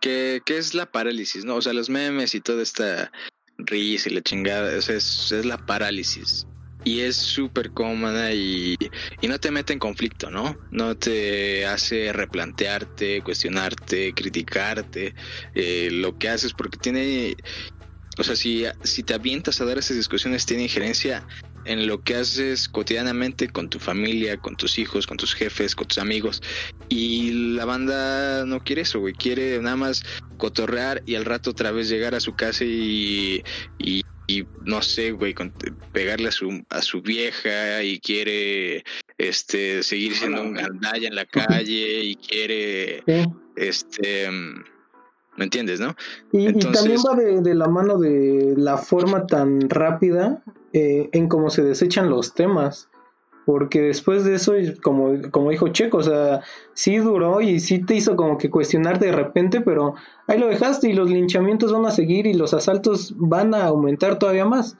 que, es la parálisis, ¿no? O sea, los memes y toda esta risa y la chingada, es, es la parálisis y es súper cómoda y, y, no te mete en conflicto, ¿no? No te hace replantearte, cuestionarte, criticarte eh, lo que haces porque tiene, o sea, si, si te avientas a dar esas discusiones, tiene injerencia en lo que haces cotidianamente con tu familia, con tus hijos, con tus jefes, con tus amigos. Y la banda no quiere eso, güey. Quiere nada más cotorrear y al rato otra vez llegar a su casa y, y y no sé, güey, pegarle a su, a su vieja y quiere este seguir siendo un gandalla en la calle y quiere este ¿me entiendes, no? Y, también va de, la mano de la forma tan rápida eh, en cómo se desechan los temas porque después de eso, como, como dijo Checo, o sea, sí duró y sí te hizo como que cuestionar de repente, pero ahí lo dejaste y los linchamientos van a seguir y los asaltos van a aumentar todavía más.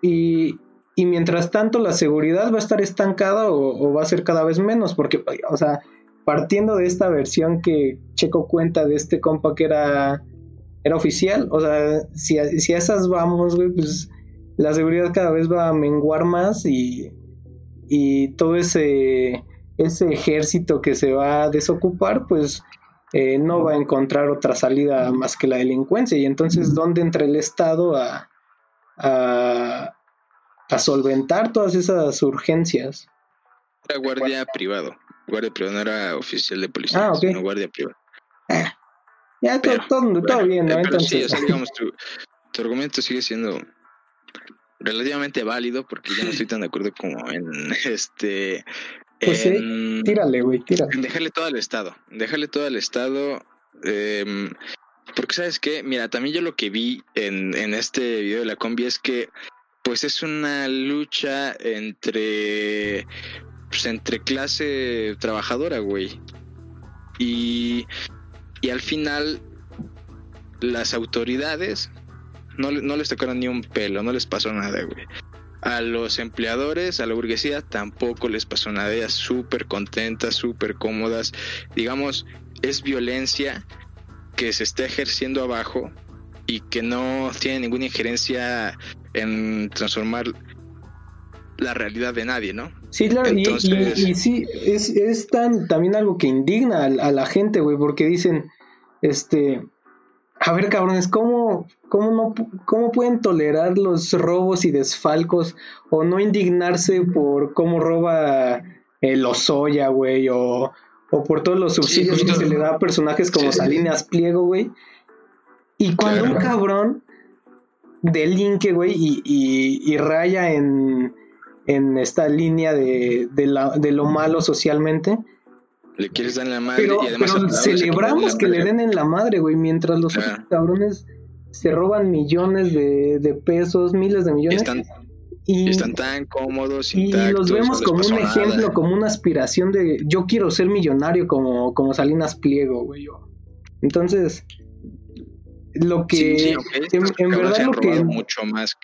Y, y mientras tanto la seguridad va a estar estancada o, va a ser cada vez menos, porque, o sea, partiendo de esta versión que Checo cuenta de este compa que era, era oficial, o sea, si si a esas vamos, güey, pues la seguridad cada vez va a menguar más y y todo ese, ese ejército que se va a desocupar, pues eh, no va a encontrar otra salida más que la delincuencia. Y entonces, ¿dónde entra el Estado a, a, solventar todas esas urgencias? Era guardia privado. Guardia privado no era oficial de policía, ah, sino guardia privado. Ah, ya todo, bien, ¿no? Eh, entonces... sí, digamos, tu, tu argumento sigue siendo relativamente válido porque yo no estoy tan de acuerdo como en este pues sí, tírale güey tírale dejarle todo al estado dejarle todo al estado eh, porque sabes qué mira también yo lo que vi en, en este video de la combi es que pues es una lucha entre pues entre clase trabajadora güey y y al final las autoridades no, no les tocaron ni un pelo, no les pasó nada, güey. A los empleadores, a la burguesía, tampoco les pasó nada. Ellas súper contentas, súper cómodas. Digamos, es violencia que se está ejerciendo abajo y que no tiene ninguna injerencia en transformar la realidad de nadie, ¿no? Sí, claro, y, sí, es, es tan, también algo que indigna a, a la gente, güey, porque dicen, este, a ver, cabrones, ¿cómo, cómo, no, ¿cómo pueden tolerar los robos y desfalcos o no indignarse por cómo roba el Osoya, güey, o, o por todos los subsidios que se le da a personajes como Salinas Pliego, güey? Y cuando un cabrón delinque, güey, y, y, y, raya en, en esta línea de, de, la, de lo malo socialmente, le quieres dar en la madre pero, y además pero celebramos que le den en la madre, güey, mientras los otros cabrones se roban millones de, de, pesos, miles de millones. Están, y están tan cómodos. Y los vemos como un ejemplo, como una aspiración de yo quiero ser millonario como, como Salinas Pliego, güey. Entonces, lo que en, verdad lo que mucho más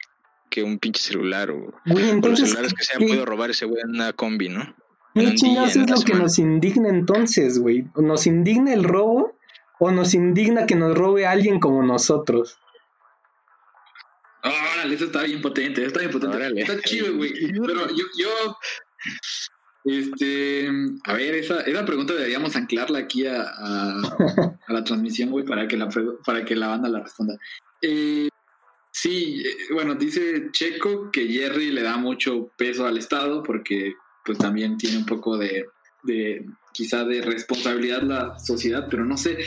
que un pinche celular o, los celulares que se han podido robar ese güey en una combi, ¿no? ¿Qué chingados es lo que nos indigna entonces, güey? ¿Nos indigna el robo o nos indigna que nos robe alguien como nosotros? Órale, eso está bien potente, está bien potente. Está chido, güey. Pero yo, yo, este, a ver, esa, esa pregunta deberíamos anclarla aquí a, a, la transmisión, güey, para que la, para que la banda la responda. Eh, sí, eh, bueno, dice Checo que Jerry le da mucho peso al Estado porque pues también tiene un poco de, de quizá de responsabilidad la sociedad, pero no sé,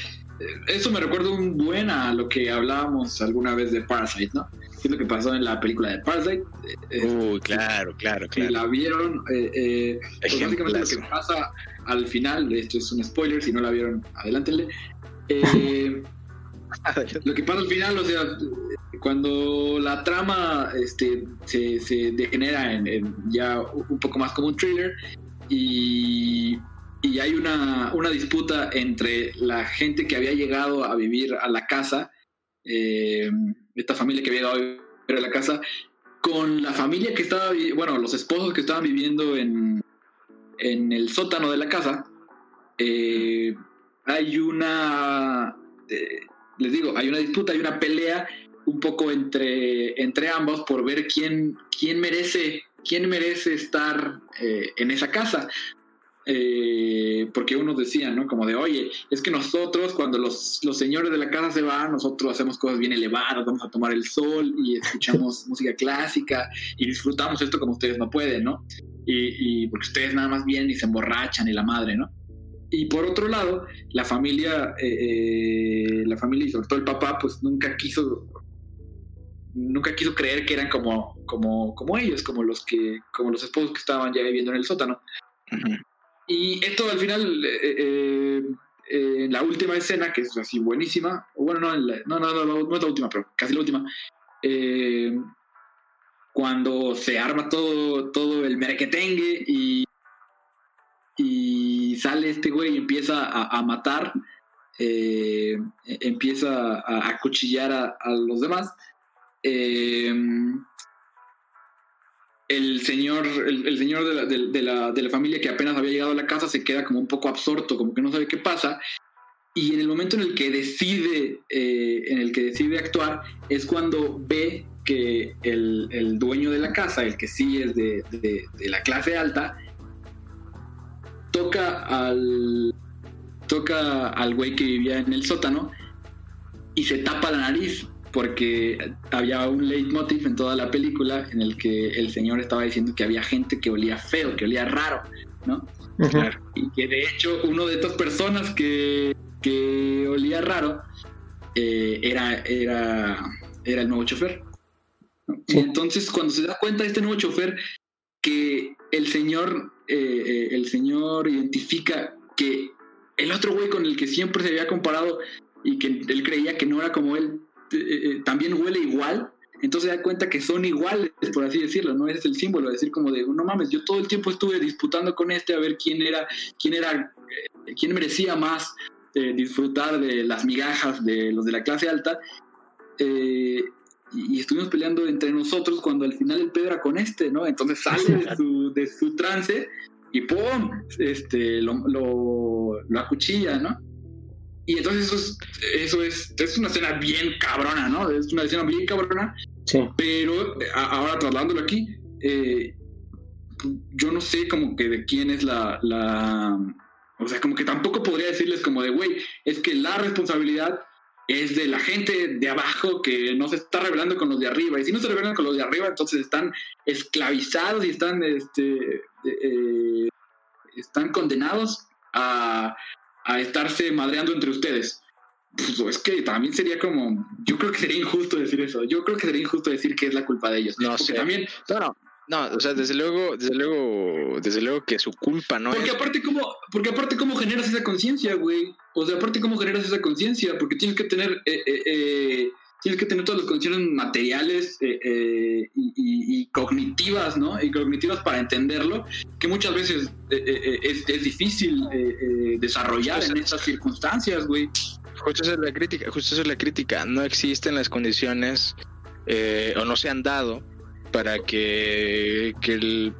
eso me recuerda un buen a lo que hablábamos alguna vez de Parasite, ¿no? ¿Qué es lo que pasó en la película de Parasite? Eh, Uy, claro, claro, claro. Si la vieron, eh, eh, pues básicamente lo que pasa al final, esto es un spoiler, si no la vieron, adelántenle. Eh, lo que pasa al final, o sea, cuando la trama este, se, degenera en, ya un poco más como un thriller y y hay una, una, disputa entre la gente que había llegado a vivir a la casa, eh, esta familia que había llegado a vivir a la casa, con la familia que estaba, bueno, los esposos que estaban viviendo en, en el sótano de la casa. Eh, hay una, eh, les digo, hay una disputa, hay una pelea un poco entre, entre ambos por ver quién, quién merece quién merece estar en esa casa. Eh, porque unos decían, ¿no? Como de, oye, es que nosotros cuando los, los, señores de la casa se van, nosotros hacemos cosas bien elevadas, vamos a tomar el sol y escuchamos música clásica y disfrutamos esto como ustedes no pueden, ¿no? Y, y, porque ustedes nada más vienen y se emborrachan y la madre, ¿no? Y por otro lado, la familia, eh, eh, la familia y sobre todo el papá, pues nunca quiso nunca quiso creer que eran como, como, como ellos, como los que, como los esposos que estaban ya viviendo en el sótano. Y esto al final, eh, eh, eh, la última escena, que es así buenísima, bueno, no, no, no, no, es la última, pero casi la última, cuando se arma todo, todo el merequetengue y, y sale este güey y empieza a, matar, empieza a acuchillar a, a los demás el señor, el, señor de la, de, la, de la, familia que apenas había llegado a la casa se queda como un poco absorto, como que no sabe qué pasa. Y en el momento en el que decide, eh, en el que decide actuar, es cuando ve que el, el, dueño de la casa, el que sí es de, de, la clase alta, toca al toca al güey que vivía en el sótano y se tapa la nariz porque había un leitmotiv en toda la película en el que el señor estaba diciendo que había gente que olía feo, que olía raro, ¿no? Y que de hecho uno de estas personas que, que olía raro eh, era, era, era el nuevo chofer. Y entonces cuando se da cuenta este nuevo chofer que el señor, eh, eh, el señor identifica que el otro güey con el que siempre se había comparado y que él creía que no era como él, eh, también huele igual, entonces da cuenta que son iguales, por así decirlo, ¿no? Es el símbolo, decir como de, no mames, yo todo el tiempo estuve disputando con este a ver quién era, quién era, quién merecía más disfrutar de las migajas de los de la clase alta, y, estuvimos peleando entre nosotros cuando al final el pedo era con este, ¿no? Entonces sale de su, de su trance y ¡pum! Este, lo, lo, lo acuchilla, ¿no? Y entonces eso es, eso es, es una escena bien cabrona, ¿no? Es una escena bien cabrona. Sí. Pero ahora trasladándolo aquí, eh, yo no sé como que de quién es la, la... O sea, como que tampoco podría decirles como de, güey, es que la responsabilidad es de la gente de abajo que no se está revelando con los de arriba. Y si no se revelan con los de arriba, entonces están esclavizados y están, este, eh, están condenados a, a estarse madreando entre ustedes. Pues es que también sería como, yo creo que sería injusto decir eso. Yo creo que sería injusto decir que es la culpa de ellos. No Porque sé. también, no, no, o sea, desde luego, desde luego, desde luego que su culpa, ¿no? Porque aparte cómo, porque aparte cómo generas esa conciencia, güey. O sea, aparte cómo generas esa conciencia, porque tienes que tener eh, eh, eh tienes que tener todas las condiciones materiales eh, eh, y, cognitivas, ¿no? Y cognitivas para entenderlo, que muchas veces eh, es, difícil desarrollar en estas circunstancias, güey. Justo esa es la crítica, justo esa es la crítica. No existen las condiciones o no se han dado para que, que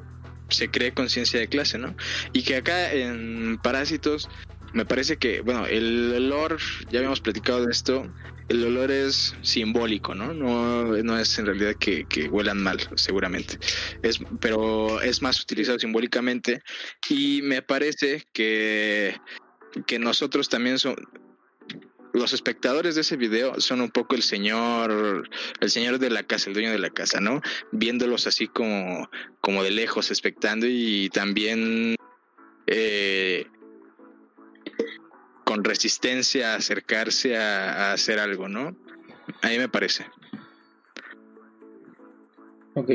se cree conciencia de clase, ¿no? Y que acá en Parásitos me parece que, bueno, el olor, ya habíamos platicado de esto, el olor es simbólico, ¿no? No, no es en realidad que, que huelan mal, seguramente. Es, pero es más utilizado simbólicamente y me parece que, que nosotros también son, los espectadores de ese video son un poco el señor, el señor de la casa, el dueño de la casa, ¿no? Viéndolos así como, como de lejos, expectando y también eh, con resistencia a acercarse a, hacer algo, ¿no? A mí me parece. Ok.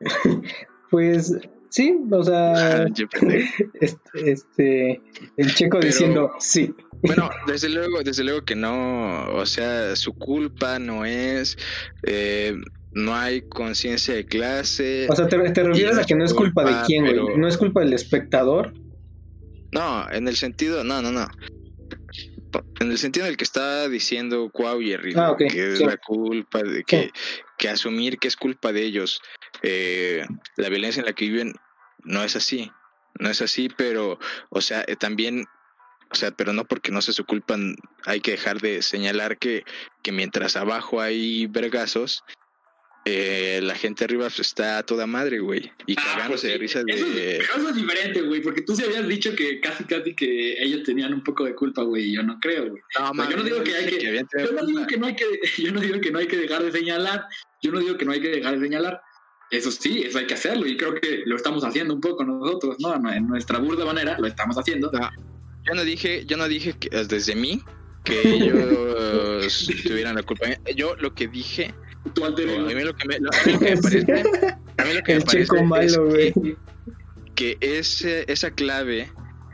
pues sí, o sea, este, este, el checo diciendo sí. Bueno, desde luego, desde luego que no, o sea, su culpa no es, eh, no hay conciencia de clase. O sea, te, refieres a que no es culpa, de quién, güey, no es culpa del espectador. No, en el sentido, no, no, no. En el sentido en el que está diciendo Cuau y ah, que es la culpa de que, que asumir que es culpa de ellos, eh, la violencia en la que viven, no es así. No es así, pero, o sea, eh, también o sea, pero no porque no se su culpa, hay que dejar de señalar que, que mientras abajo hay vergazos, eh, la gente arriba está a toda madre, güey. Y ah, cagándose pues de risa de. Eso es, diferente, güey, porque tú se habías dicho que casi, casi que ellos tenían un poco de culpa, güey. Y yo no creo, güey. No, yo no digo que hay que. yo no digo que no hay que. Yo no digo que no hay que dejar de señalar. Yo no digo que no hay que dejar de señalar. Eso sí, eso hay que hacerlo. Y creo que lo estamos haciendo un poco nosotros, ¿no? En nuestra burda manera lo estamos haciendo. Yo no dije, yo no dije que, desde mí que ellos tuvieran la culpa. Yo lo que dije, a mí lo que me, parece, a mí lo que me parece es que, ese, esa clave,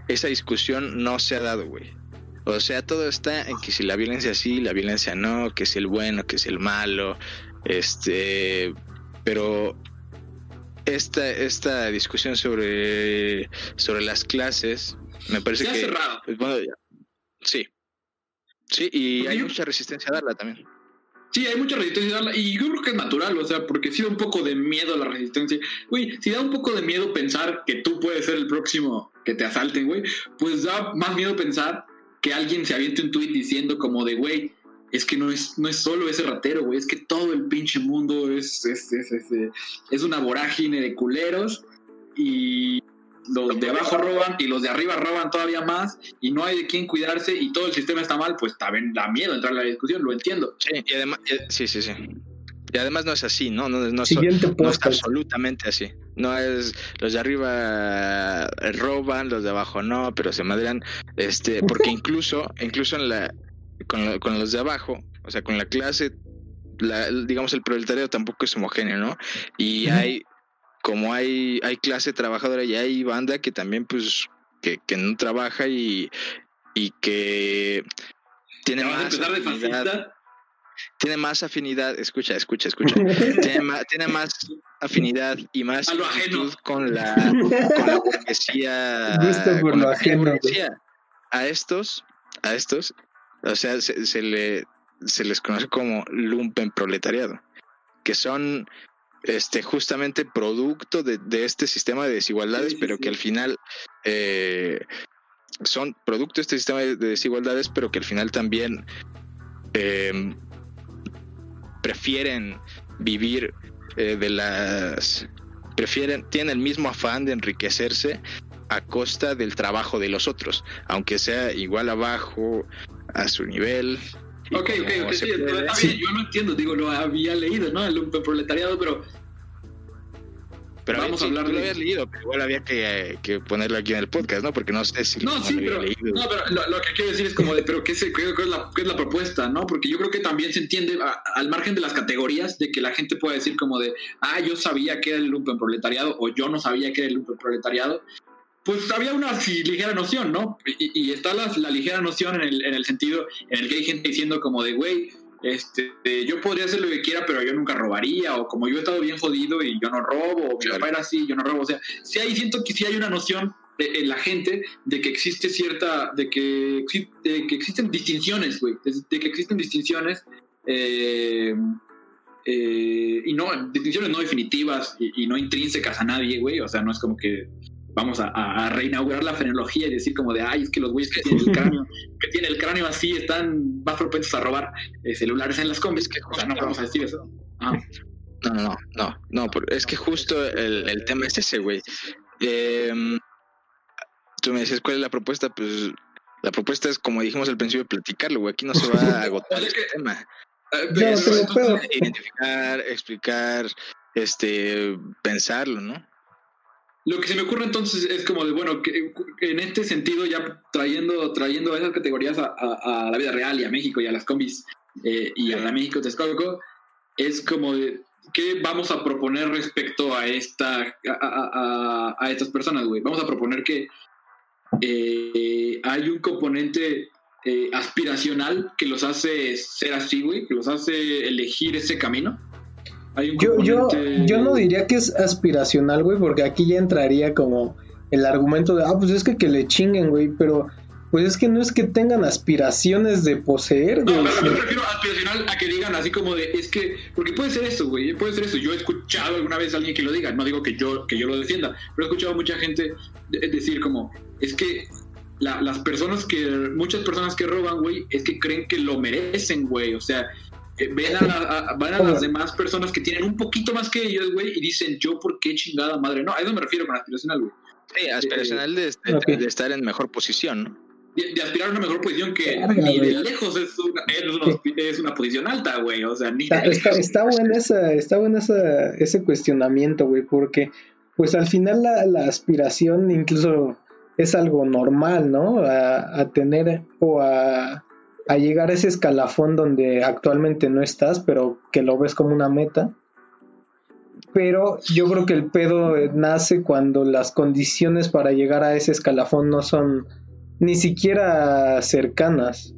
esa discusión no se ha dado, güey. O sea, todo está en que si la violencia sí, la violencia no, que si el bueno, que si el malo, este, pero esta, esta discusión sobre, sobre las clases me parece que. cerrado. sí. Sí, y hay mucha resistencia a darla también. Sí, hay mucha resistencia a darla. Y yo creo que es natural, o sea, porque si da un poco de miedo la resistencia. Güey, si da un poco de miedo pensar que tú puedes ser el próximo que te asalten, güey, pues da más miedo pensar que alguien se aviente un tweet diciendo como de, güey, es que no es, no es solo ese ratero, güey, es que todo el pinche mundo es, es, es, es, es una vorágine de culeros y los de abajo roban y los de arriba roban todavía más y no hay de quién cuidarse y todo el sistema está mal, pues también da miedo entrar a la discusión, lo entiendo. Sí, y además, sí, sí, sí. Y además no es así, ¿no? No, no, es absolutamente así. No es los de arriba roban, los de abajo no, pero se madrean. Este, porque incluso, incluso en la, con, con los de abajo, o sea, con la clase, la, digamos, el proletariado tampoco es homogéneo, ¿no? Y hay como hay, hay clase trabajadora y hay banda que también pues que, que no trabaja y, y que tiene más afinidad, tiene más afinidad, escucha, escucha, escucha, tiene, más, tiene más afinidad y más con la, con la burguesía, con la burguesía. A estos, a estos, o sea, se, se, le, se les conoce como lumpen proletariado, que son este justamente producto de, este sistema de desigualdades, pero que al final eh, son producto de este sistema de, desigualdades, pero que al final también eh, prefieren vivir eh, de las prefieren tienen el mismo afán de enriquecerse a costa del trabajo de los otros, aunque sea igual abajo a su nivel Ok, ok, ok, sí, yo no entiendo, digo, lo había leído, ¿no? El proletariado, pero pero vamos a hablar de. Lo habías leído, pero igual había que, que, ponerlo aquí en el podcast, ¿no? Porque no sé si. No, sí, pero, no, pero lo, que quiero decir es como de, pero ¿qué, es, qué, es, la, qué es la propuesta, no? Porque yo creo que también se entiende, al margen de las categorías, de que la gente pueda decir como de, ah, yo sabía que era el lumpen proletariado, o yo no sabía que era el lumpen proletariado, pues había una ligera noción, ¿no? Y, está la, la, ligera noción en el, en el sentido en el que hay gente diciendo como de, güey, este, yo podría hacer lo que quiera, pero yo nunca robaría, o como yo he estado bien jodido y yo no robo, o mi papá era así, yo no robo, o sea, sí hay, siento que sí hay una noción en la gente de que existe cierta, de que, que existen distinciones, güey, de, que existen distinciones, eh, eh, y no, distinciones no definitivas y, y no intrínsecas a nadie, güey, o sea, no es como que vamos a, reinaugurar la fenología y decir como de, ay, es que los güeyes que tienen el cráneo, que tienen el cráneo así están más propensos a robar eh, celulares en las combis, que, o sea, no vamos a decir eso. No, no, no, no, es que justo el, el tema es ese, güey. Em, tú me decías, ¿cuál es la propuesta? Pues la propuesta es, como dijimos al principio, platicarlo, güey. Aquí no se va a agotar el tema. Eh, identificar, explicar, este, pensarlo, ¿no? Lo que se me ocurre entonces es como de, bueno, que en este sentido, ya trayendo, trayendo esas categorías a, la vida real y a México y a las combis eh, y a la México Texcoco, es como de, ¿qué vamos a proponer respecto a esta a, a estas personas, güey? Vamos a proponer que eh, hay un componente eh, aspiracional que los hace ser así, güey, que los hace elegir ese camino. Yo, yo, yo no diría que es aspiracional, güey, porque aquí ya entraría como el argumento de, ah, pues es que que le chinguen, güey, pero pues es que no es que tengan aspiraciones de poseer, güey. No, pero me refiero aspiracional a que digan así como de, es que, porque puede ser eso, güey, puede ser eso. Yo he escuchado alguna vez a alguien que lo diga, no digo que yo, que yo lo defienda, pero he escuchado a mucha gente decir como, es que las personas que, muchas personas que roban, güey, es que creen que lo merecen, güey, o sea, ven a, van a las demás personas que tienen un poquito más que ellos, güey, y dicen, yo por qué chingada madre. No, a eso me refiero con aspiracional, güey. Sí, aspiracional de, de, estar en mejor posición, ¿no? de, aspirar a una mejor posición que ni de lejos es una, es una, posición alta, güey. O sea, ni está, de está, está buena esa, está buena esa, ese cuestionamiento, güey, porque pues al final la, la, aspiración incluso es algo normal, ¿no? A, a tener o a, a llegar a ese escalafón donde actualmente no estás, pero que lo ves como una meta. Pero yo creo que el pedo nace cuando las condiciones para llegar a ese escalafón no son ni siquiera cercanas.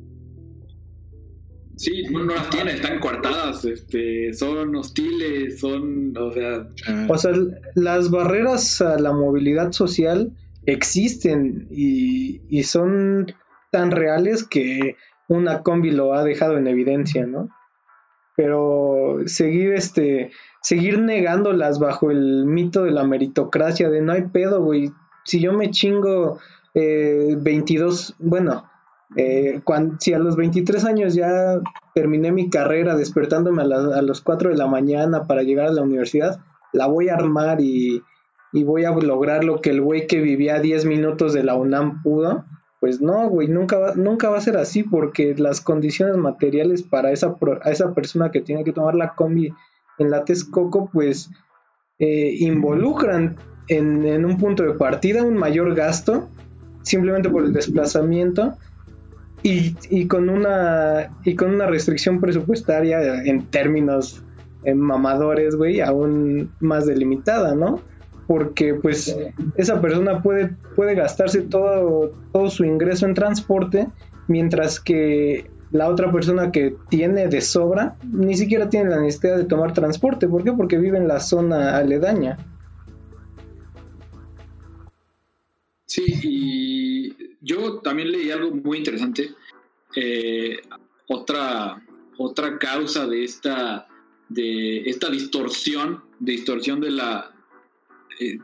Sí, no, las tiene, están coartadas, este, son hostiles, son, o sea... O sea, las barreras a la movilidad social existen y, y son tan reales que una combi lo ha dejado en evidencia, ¿no? Pero seguir este seguir negándolas bajo el mito de la meritocracia de no hay pedo, güey. Si yo me chingo eh, 22, bueno, eh, si a los 23 años ya terminé mi carrera despertándome a, los 4 de la mañana para llegar a la universidad, la voy a armar y, voy a lograr lo que el güey que vivía a 10 minutos de la UNAM pudo. Pues no, güey, nunca va, nunca va a ser así porque las condiciones materiales para esa, a esa persona que tiene que tomar la combi en la Texcoco, pues eh, involucran en, en, un punto de partida un mayor gasto simplemente por el desplazamiento y, con una y con una restricción presupuestaria en términos mamadores, güey, aún más delimitada, ¿no? Porque pues esa persona puede, puede gastarse todo, todo su ingreso en transporte, mientras que la otra persona que tiene de sobra ni siquiera tiene la necesidad de tomar transporte. ¿Por qué? Porque vive en la zona aledaña. Sí, y yo también leí algo muy interesante. Eh, otra, otra causa de esta, de esta distorsión, distorsión de la,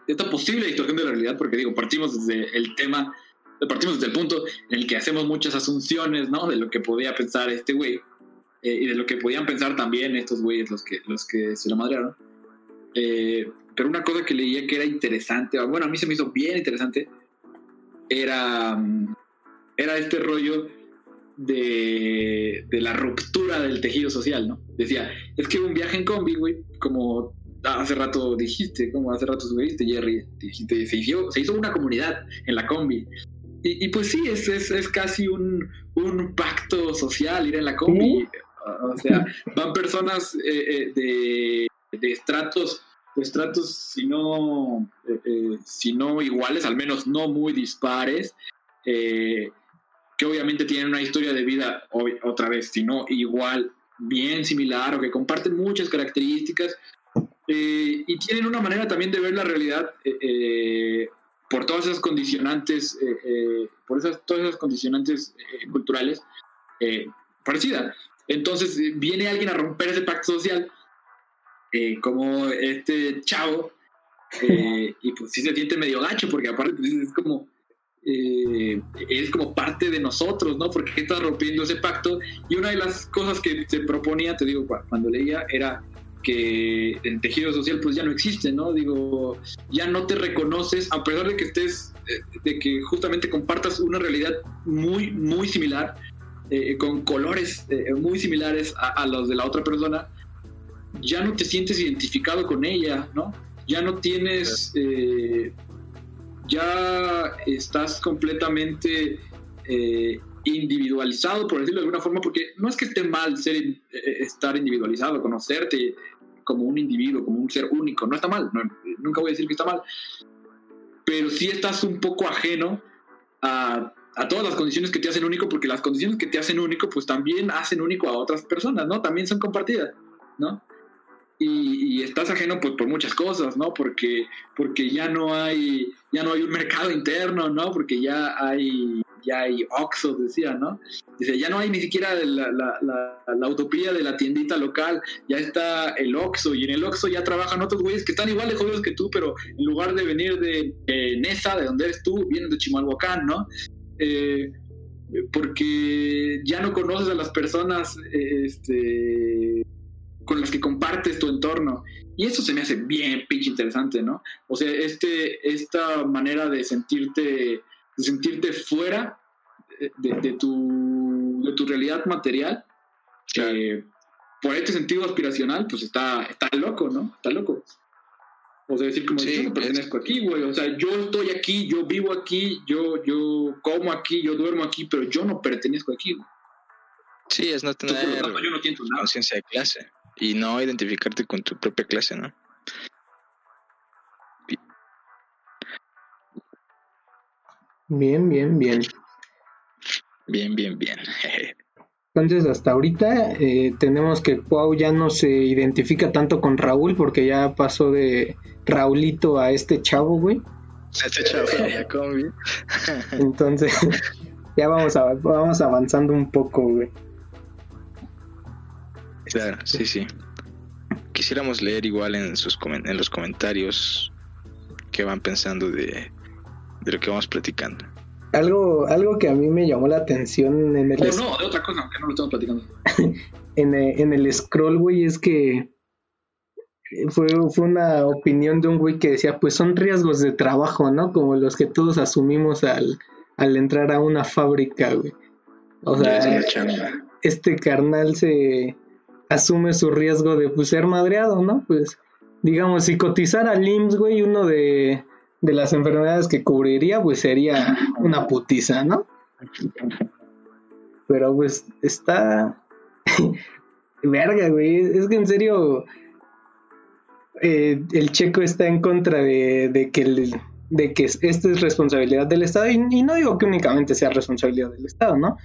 esta posible distorsión de la realidad, porque digo, partimos desde el tema, partimos desde el punto en el que hacemos muchas asunciones, ¿no? De lo que podía pensar este güey eh, y de lo que podían pensar también estos güeyes, los que, los que se lo madrearon. pero una cosa que leía que era interesante, bueno, a mí se me hizo bien interesante, era, era este rollo de, de, la ruptura del tejido social, ¿no? Decía, es que un viaje en combi, güey, como hace rato dijiste, como hace rato subiste, Jerry, dijiste, se hizo, se hizo una comunidad en la combi. Y, pues sí, es, es, es casi un, un, pacto social ir en la combi. O sea, van personas eh, eh, de, de estratos estratos, si no, eh, eh, si no iguales, al menos no muy dispares, eh, que obviamente tienen una historia de vida, otra vez, si no igual, bien similar o que comparten muchas características y tienen una manera también de ver la realidad por todas esas condicionantes, por esas, todas esas condicionantes culturales parecida. Entonces viene alguien a romper ese pacto social eh, como este chavo Eh, y pues sí se siente medio gacho, porque aparte pues, es como, eh, es como parte de nosotros, ¿no? Porque está rompiendo ese pacto. Y una de las cosas que se proponía, te digo, cuando leía, era que el tejido social pues ya no existe, ¿no? Digo, ya no te reconoces, a pesar de que estés, eh, de que justamente compartas una realidad muy, muy similar, eh, con colores eh, muy similares a, los de la otra persona, ya no te sientes identificado con ella, ¿no? Ya no tienes, ya estás completamente individualizado, por decirlo de alguna forma, porque no es que esté mal ser, estar individualizado, conocerte, como un individuo, como un ser único. No está mal, nunca voy a decir que está mal. Pero sí estás un poco ajeno a, todas las condiciones que te hacen único, porque las condiciones que te hacen único, pues también hacen único a otras personas, ¿no? También son compartidas, ¿no? Y, estás ajeno pues por muchas cosas, ¿no? Porque, porque ya no hay, ya no hay un mercado interno, ¿no? Porque ya hay ya hay Oxxo, decía, ¿no? Dice, ya no hay ni siquiera la, la, utopía de la tiendita local, ya está el Oxxo, y en el Oxxo ya trabajan otros güeyes que están igual de jodidos que tú, pero en lugar de venir de Nesa, de donde eres tú, vienen de Chimalhuacán, ¿no? Eh, porque ya no conoces a las personas este, con las que compartes tu entorno. Y eso se me hace bien pinche interesante, ¿no? O sea, este, esta manera de sentirte de sentirte fuera de, tu, de tu realidad material, por este sentido aspiracional, pues está, está loco, ¿no? Está loco. O sea, decir como yo no pertenezco aquí, güey. O sea, yo estoy aquí, yo vivo aquí, yo, yo como aquí, yo duermo aquí, pero yo no pertenezco aquí, güey. Sí, es no tener conciencia de clase y no identificarte con tu propia clase, ¿no? Bien, bien, bien. Bien, bien, bien. Entonces, hasta ahorita eh, tenemos que Pau ya no se identifica tanto con Raúl porque ya pasó de Raulito a este chavo, güey. Este chavo, ya combi. Entonces, ya vamos, a, vamos avanzando un poco, güey. Claro, sí, sí. Quisiéramos leer igual en, sus en los comentarios qué van pensando de, de lo que vamos platicando. Algo, algo que a mí me llamó la atención en el... Oh, no, de otra cosa, que no lo estamos platicando. en, en el scroll, güey, es que fue, fue una opinión de un güey que decía, pues son riesgos de trabajo, ¿no? Como los que todos asumimos al, al entrar a una fábrica, güey. O sea, este carnal se asume su riesgo de pues, ser madreado, ¿no? Pues, digamos, si cotizara al IMSS, güey, uno de de las enfermedades que cubriría, pues sería una putiza, ¿no? Pero pues está... Verga, güey. Es que en serio... Eh, el checo está en contra de, que de que esto es responsabilidad del Estado y, no digo que únicamente sea responsabilidad del Estado, ¿no?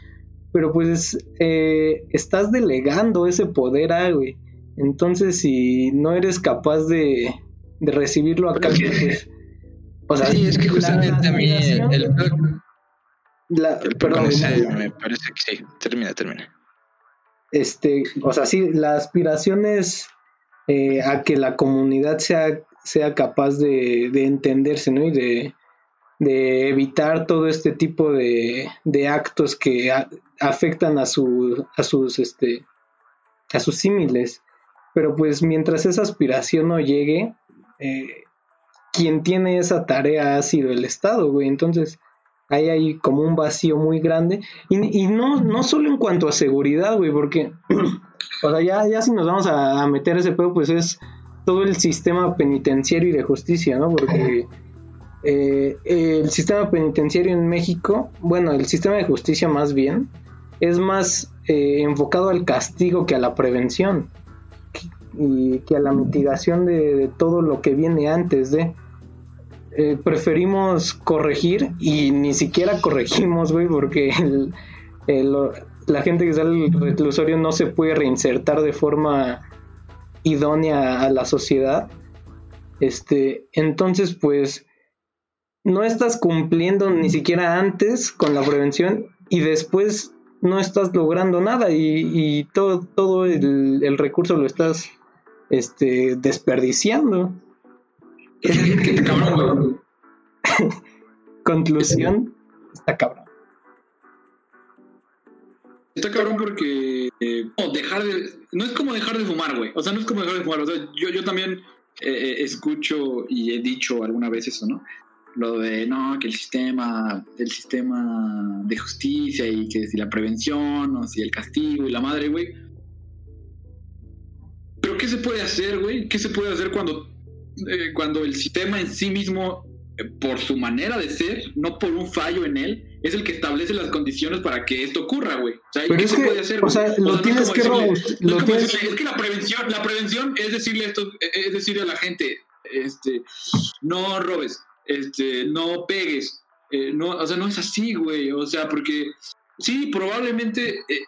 Pero pues eh, estás delegando ese poder a, güey. Entonces si no eres capaz de, de recibirlo a cambio, pues o sea, sí, es que justamente a mí el, perdón, me parece que sí, termina, termina. Este, o sea, sí, la aspiración es eh, a que la comunidad sea, sea capaz de, entenderse, ¿no? Y de, evitar todo este tipo de, actos que afectan a, su, a sus, este, a sus símiles. Pero pues mientras esa aspiración no llegue, eh, quien tiene esa tarea ha sido el Estado, güey. Entonces, ahí hay como un vacío muy grande. Y, no, no solo en cuanto a seguridad, güey, porque, o sea, ya, ya si nos vamos a, meter ese pedo, pues es todo el sistema penitenciario y de justicia, ¿no? Porque eh, el sistema penitenciario en México, bueno, el sistema de justicia más bien, es más eh, enfocado al castigo que a la prevención y que a la mitigación de, todo lo que viene antes de. Eh, preferimos corregir y ni siquiera corregimos, güey, porque la gente que sale del reclusorio no se puede reinsertar de forma idónea a la sociedad. Este, entonces, pues, no estás cumpliendo ni siquiera antes con la prevención y después no estás logrando nada y, todo, todo el, el recurso lo estás este, desperdiciando. Qué cabrón, güey. Conclusión, está cabrón. Está cabrón porque eh, no, dejar de, no es como dejar de fumar, güey. O sea, no es como dejar de fumar. O sea, yo, yo también eh, eh, escucho y he dicho alguna vez eso, ¿no? Lo de no, que el sistema, el sistema de justicia y que si la prevención o si el castigo y la madre, güey. Pero ¿qué se puede hacer, güey? ¿Qué se puede hacer cuando, cuando el sistema en sí mismo por su manera de ser, no por un fallo en él, es el que establece las condiciones para que esto ocurra, güey. O sea, ¿qué se puede hacer? O sea, lo tienes que Es que la prevención, la prevención es decirle esto, es decirle a la gente, este, no robes, este, no pegues, eh, no, o sea, no es así, güey. O sea, porque sí, probablemente eh,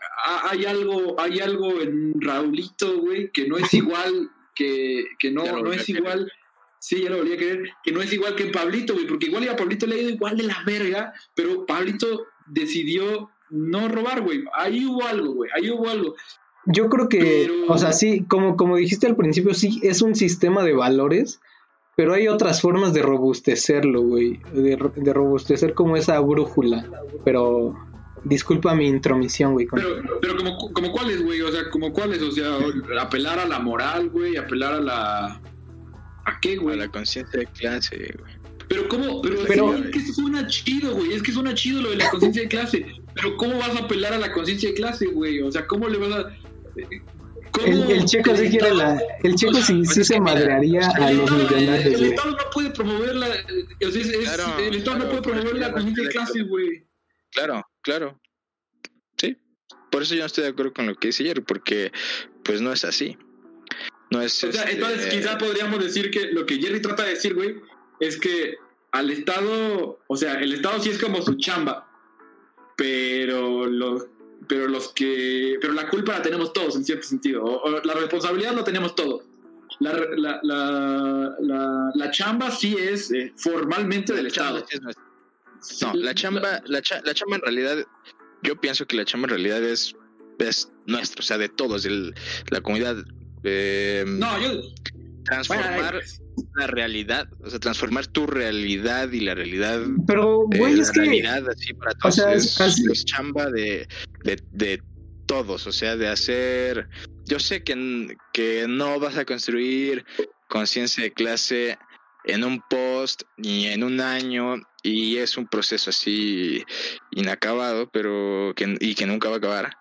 hay algo, hay algo en Raulito, güey, que no es igual, que, que no, no es igual Sí, ya lo volví a creer. Que no es igual que Pablito, güey, porque igual a Pablito le ha ido igual de la verga, pero Pablito decidió no robar, güey. Ahí hubo algo, güey, ahí hubo algo. Yo creo que, o sea, sí, como, como dijiste al principio, sí, es un sistema de valores, pero hay otras formas de robustecerlo, güey, de, de robustecer como esa brújula, pero disculpa mi intromisión, güey. Pero, pero como, como cuáles, güey, o sea, como cuáles, o sea, apelar a la moral, güey, apelar a la ¿A qué, güey? A la conciencia de clase, güey. Pero cómo, pero, es que suena chido, güey, es que suena chido lo de la conciencia de clase, pero ¿cómo vas a apelar a la conciencia de clase, güey? O sea, ¿cómo le vas a... El, el, checo sí quiere la, el checo sí, sí se madrearía a los millonarios. El, Estado no puede promover la, o sea, es, claro, el Estado no puede promover la conciencia de clase, güey. Claro, claro. Sí. Por eso yo no estoy de acuerdo con lo que dice Jerry, porque pues no es así. No es, o sea, entonces este, quizá podríamos decir que lo que Jerry trata de decir, güey, es que al Estado, o sea, el Estado sí es como su chamba, pero los, pero los que, pero la culpa la tenemos todos en cierto sentido, o, la responsabilidad la tenemos todos. La, la, la, la, chamba sí es eh, formalmente del Estado. no, la chamba, la, la chamba en realidad, yo pienso que la chamba en realidad es, es nuestra, o sea, de todos, de la comunidad eh, no, yo. Transformar la realidad, o sea, transformar tu realidad y la realidad. Pero, güey, es que. realidad así para todos. es, chamba de, de, todos, o sea, de hacer. Yo sé que, que no vas a construir conciencia de clase en un post ni en un año y es un proceso así inacabado, pero que, y que nunca va a acabar.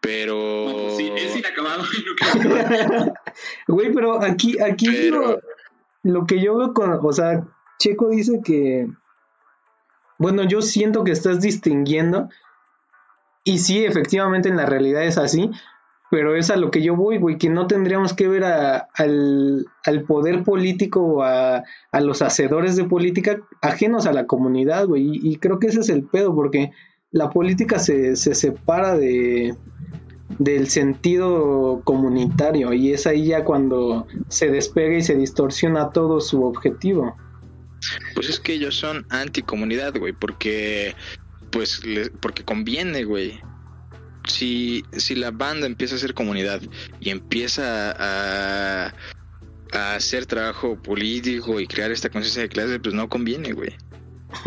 Pero. Pues sí, es inacabado. Güey, pero aquí, aquí Lo, que yo veo con. O sea, Checo dice que. Bueno, yo siento que estás distinguiendo. Y sí, efectivamente en la realidad es así. Pero es a lo que yo voy, güey, que no tendríamos que ver a, al, al, poder político o a, a, los hacedores de política ajenos a la comunidad, güey. Y, y, creo que ese es el pedo, porque la política se, se separa de, del sentido comunitario y es ahí ya cuando se despega y se distorsiona todo su objetivo. Pues es que ellos son anticomunidad, güey, porque pues porque conviene, güey. Si, si la banda empieza a ser comunidad y empieza a, a hacer trabajo político y crear esta conciencia de clase, pues no conviene, güey.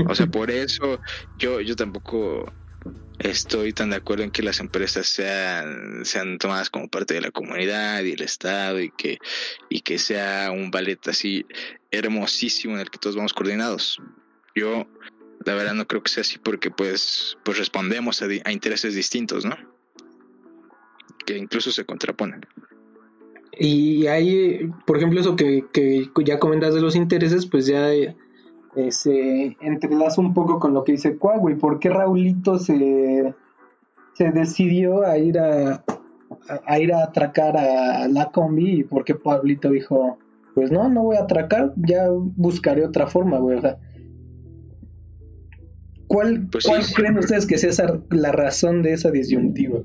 O sea, por eso yo, yo tampoco estoy tan de acuerdo en que las empresas sean, sean tomadas como parte de la comunidad y el Estado y que, y que sea un ballet así hermosísimo en el que todos vamos coordinados. Yo, la verdad, no creo que sea así porque pues, pues respondemos a, a intereses distintos, ¿no? Que incluso se contraponen. Y hay, por ejemplo, eso que, que ya comentas de los intereses, pues ya eh, se entrelaza un poco con lo que dice Cuau, ¿Por qué Raulito se, se decidió a ir a, a, ir a atracar a la combi y por qué Pablito dijo, pues no, no voy a atracar, ya buscaré otra forma, güey? O sea, ¿cuál, pues ¿cuál creen ustedes que sea la razón de esa disyuntiva?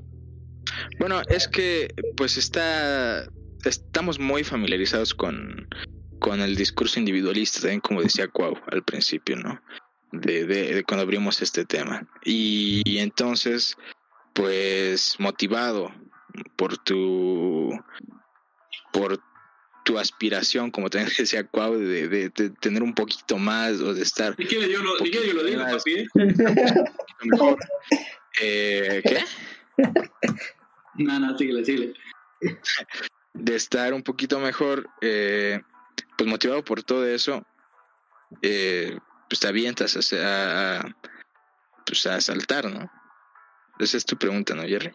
Bueno, es que pues está estamos muy familiarizados con con el discurso individualista, también como decía Cuau al principio, ¿no? De, de, cuando abrimos este tema. Y, entonces, pues motivado por tu por tu aspiración, como también decía Cuau, de, de, tener un poquito más o de estar... ¿Y qué yo lo, yo lo digo, papi? Eh, ¿Qué? No, no, síguele, síguele. De estar un poquito mejor, eh, pues motivado por todo eso, eh, pues te avientas a, a, pues a saltar, ¿no? Esa es tu pregunta, ¿no, Jerry?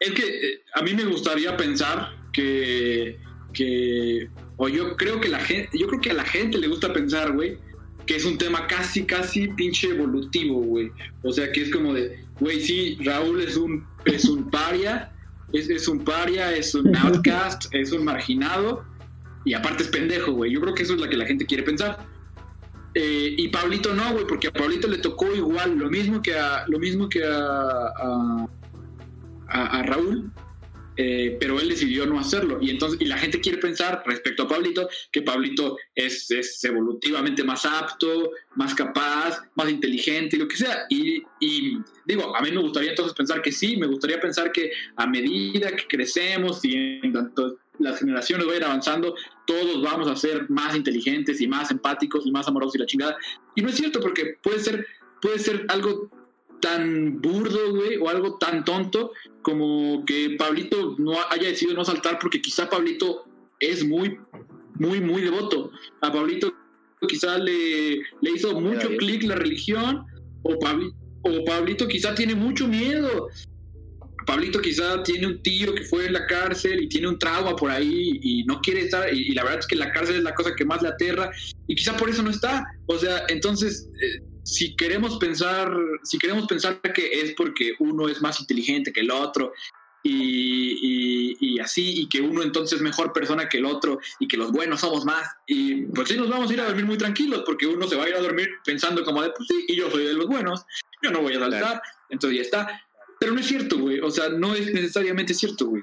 Es que eh, a mí me gustaría pensar que, que, o yo creo que la gente, yo creo que a la gente le gusta pensar, güey, que es un tema casi, casi pinche evolutivo, güey. O sea, que es como de, güey, sí, Raúl es un, es un paria, es, es un paria, es un outcast, es un marginado, y aparte es pendejo, güey. Yo creo que eso es lo que la gente quiere pensar. Eh, y Pablito no, güey, porque a Pablito le tocó igual, lo mismo que a, lo mismo que a, a, Raúl, eh, pero él decidió no hacerlo. Y entonces, y la gente quiere pensar respecto a Pablito, que Pablito es, es evolutivamente más apto, más capaz, más inteligente, lo que sea. Y, y, digo, a mí me gustaría entonces pensar que sí, me gustaría pensar que a medida que crecemos y en tanto las generaciones vayan avanzando, todos vamos a ser más inteligentes y más empáticos y más amorosos y la chingada. Y no es cierto porque puede ser, puede ser algo tan burdo, güey, o algo tan tonto como que Pablito no haya decidido no saltar porque quizá Pablito es muy, muy, muy devoto. A Pablito quizá le, le hizo mucho clic la religión o, o Pablito quizá tiene mucho miedo Pablito quizá tiene un tío que fue en la cárcel y tiene un trauma por ahí y no quiere estar, y, la verdad es que la cárcel es la cosa que más le aterra, y quizá por eso no está. O sea, entonces, eh, si queremos pensar, si queremos pensar que es porque uno es más inteligente que el otro, y, y, así, y que uno entonces es mejor persona que el otro, y que los buenos somos más, y pues sí nos vamos a ir a dormir muy tranquilos, porque uno se va a ir a dormir pensando como de, pues sí, y yo soy de los buenos, yo no voy a saltar, entonces ya está. Pero no es cierto, güey. O sea, no es necesariamente cierto, güey.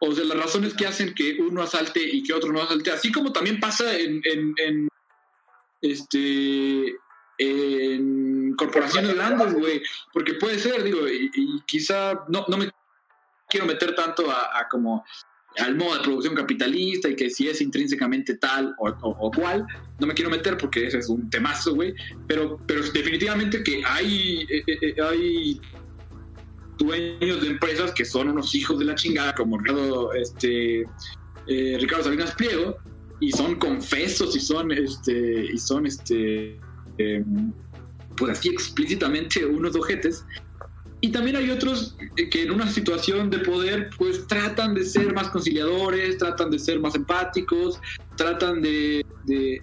O sea, las razones que hacen que uno asalte y que otro no asalte, así como también pasa en, en, este en corporaciones grandes, güey, porque puede ser, digo, y, quizá no, no me quiero meter tanto a, como al modo de producción capitalista y que si es intrínsecamente tal o, o, cual, no me quiero meter porque ese es un temazo, güey, pero, pero definitivamente que hay, eh, eh, eh, hay dueños de empresas que son unos hijos de la chingada, como Ricardo, este, eh, Ricardo Salinas Pliego, y son confesos y son, este, y son, este, em, pues así explícitamente unos ojetes. Y también hay otros que en una situación de poder, pues tratan de ser más conciliadores, tratan de ser más empáticos, tratan de, de...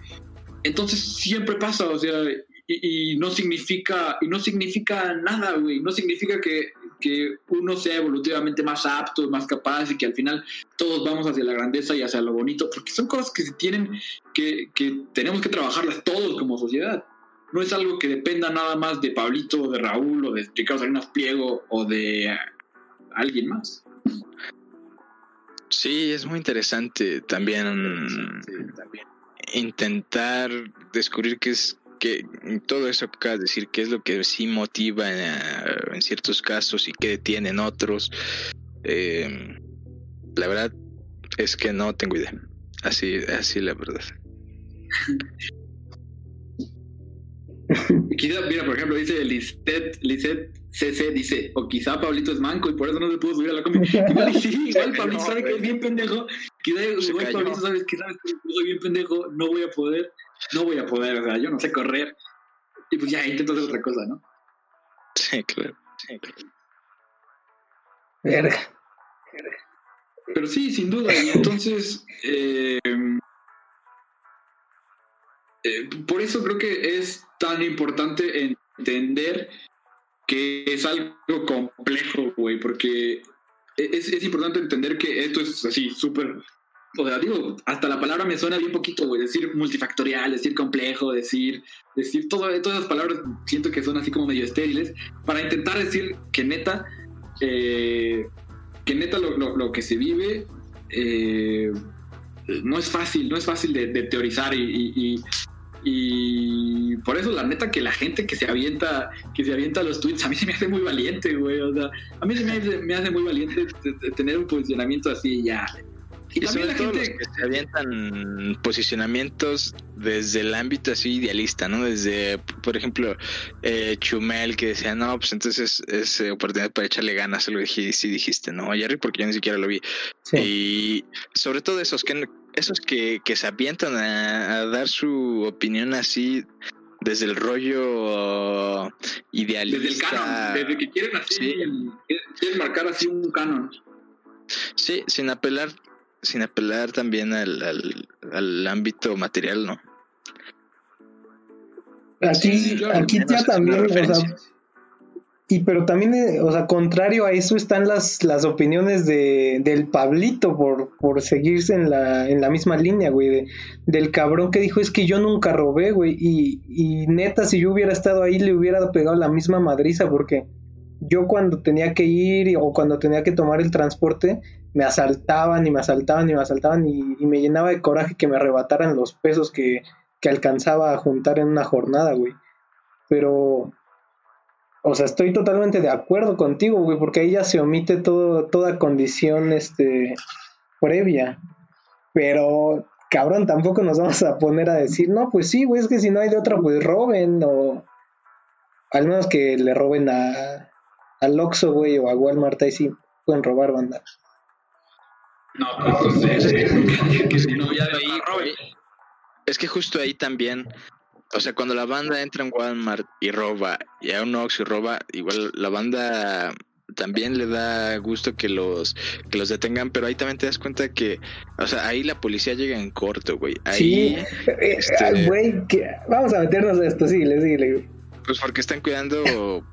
entonces siempre pasa, o sea, y, y, no significa y no significa nada, güey. No significa que que uno sea evolutivamente más apto, más capaz y que al final todos vamos hacia la grandeza y hacia lo bonito, porque son cosas que se tienen, que, que tenemos que trabajarlas todos como sociedad. No es algo que dependa nada más de Pablito, o de Raúl, o de Ricardo Salinas Pliego, o de alguien más. Sí, es muy interesante también, también. intentar descubrir qué es que todo eso que acabas de decir, qué es lo que sí motiva en, ciertos casos y qué detiene en otros, eh, la verdad es que no tengo idea. Así, así la verdad. quizá, mira, por ejemplo, dice Lisette, Lisette CC, dice, o quizá Pablito es manco y por eso no se pudo subir a la comida. Igual, sí, igual Pablito sabe que es bien pendejo. Quizá igual Pablito sabe que sabe que soy bien pendejo, no voy a poder no voy a poder, o sea, yo no sé correr. Y pues ya intento hacer otra cosa, ¿no? Sí, claro. Sí, Verga. Pero sí, sin duda. Y entonces, eh, eh, por eso creo que es tan importante entender que es algo complejo, güey, porque es, es importante entender que esto es así, súper o sea, digo, hasta la palabra me suena bien poquito, güey, decir multifactorial, decir complejo, decir, decir todo, todas esas palabras siento que son así como medio estériles, para intentar decir que neta, eh, que neta lo, que se vive eh, no es fácil, no es fácil de, teorizar y, y, por eso la neta que la gente que se avienta, que se avienta los tweets, a mí se me hace muy valiente, güey, o sea, a mí se me hace, me hace muy valiente tener un posicionamiento así ya Y, sobre todo los que se avientan posicionamientos desde el ámbito así idealista, ¿no? Desde, por ejemplo, eh, Chumel que decía, no, pues entonces es oportunidad para echarle ganas, lo dije, sí dijiste, ¿no? Jerry, porque yo ni siquiera lo vi. Y sobre todo esos que esos que, que se avientan a, dar su opinión así desde el rollo idealista. Desde el canon, desde que quieren así, quieren marcar así un canon. Sí, sin apelar sin apelar también al, al, ámbito material, ¿no? Aquí, aquí ya también, o sea, y pero también, eh, o sea, contrario a eso están las, las opiniones de, del Pablito por, por seguirse en la, en la misma línea, güey, del cabrón que dijo es que yo nunca robé, güey, y, y neta, si yo hubiera estado ahí le hubiera pegado la misma madriza porque yo cuando tenía que ir o cuando tenía que tomar el transporte, me asaltaban y me asaltaban y me asaltaban y, me llenaba de coraje que me arrebataran los pesos que, que alcanzaba a juntar en una jornada, güey. Pero, o sea, estoy totalmente de acuerdo contigo, güey, porque ahí ya se omite toda condición, este, previa. Pero, cabrón, tampoco nos vamos a poner a decir, no, pues sí, güey, es que si no hay de otra, pues roben, o al menos que le roben a, al Oxxo, güey, o a Walmart, ahí sí pueden robar banda. No, pues es que, no, ya Es que justo ahí también, o sea, cuando la banda entra en Walmart y roba, y a un Ox y roba, igual la banda también le da gusto que los que los detengan, pero ahí también te das cuenta que, o sea, ahí la policía llega en corto, güey. Ahí, sí, eh, este... güey, vamos a meternos a esto, sí, le sigue. Pues porque están cuidando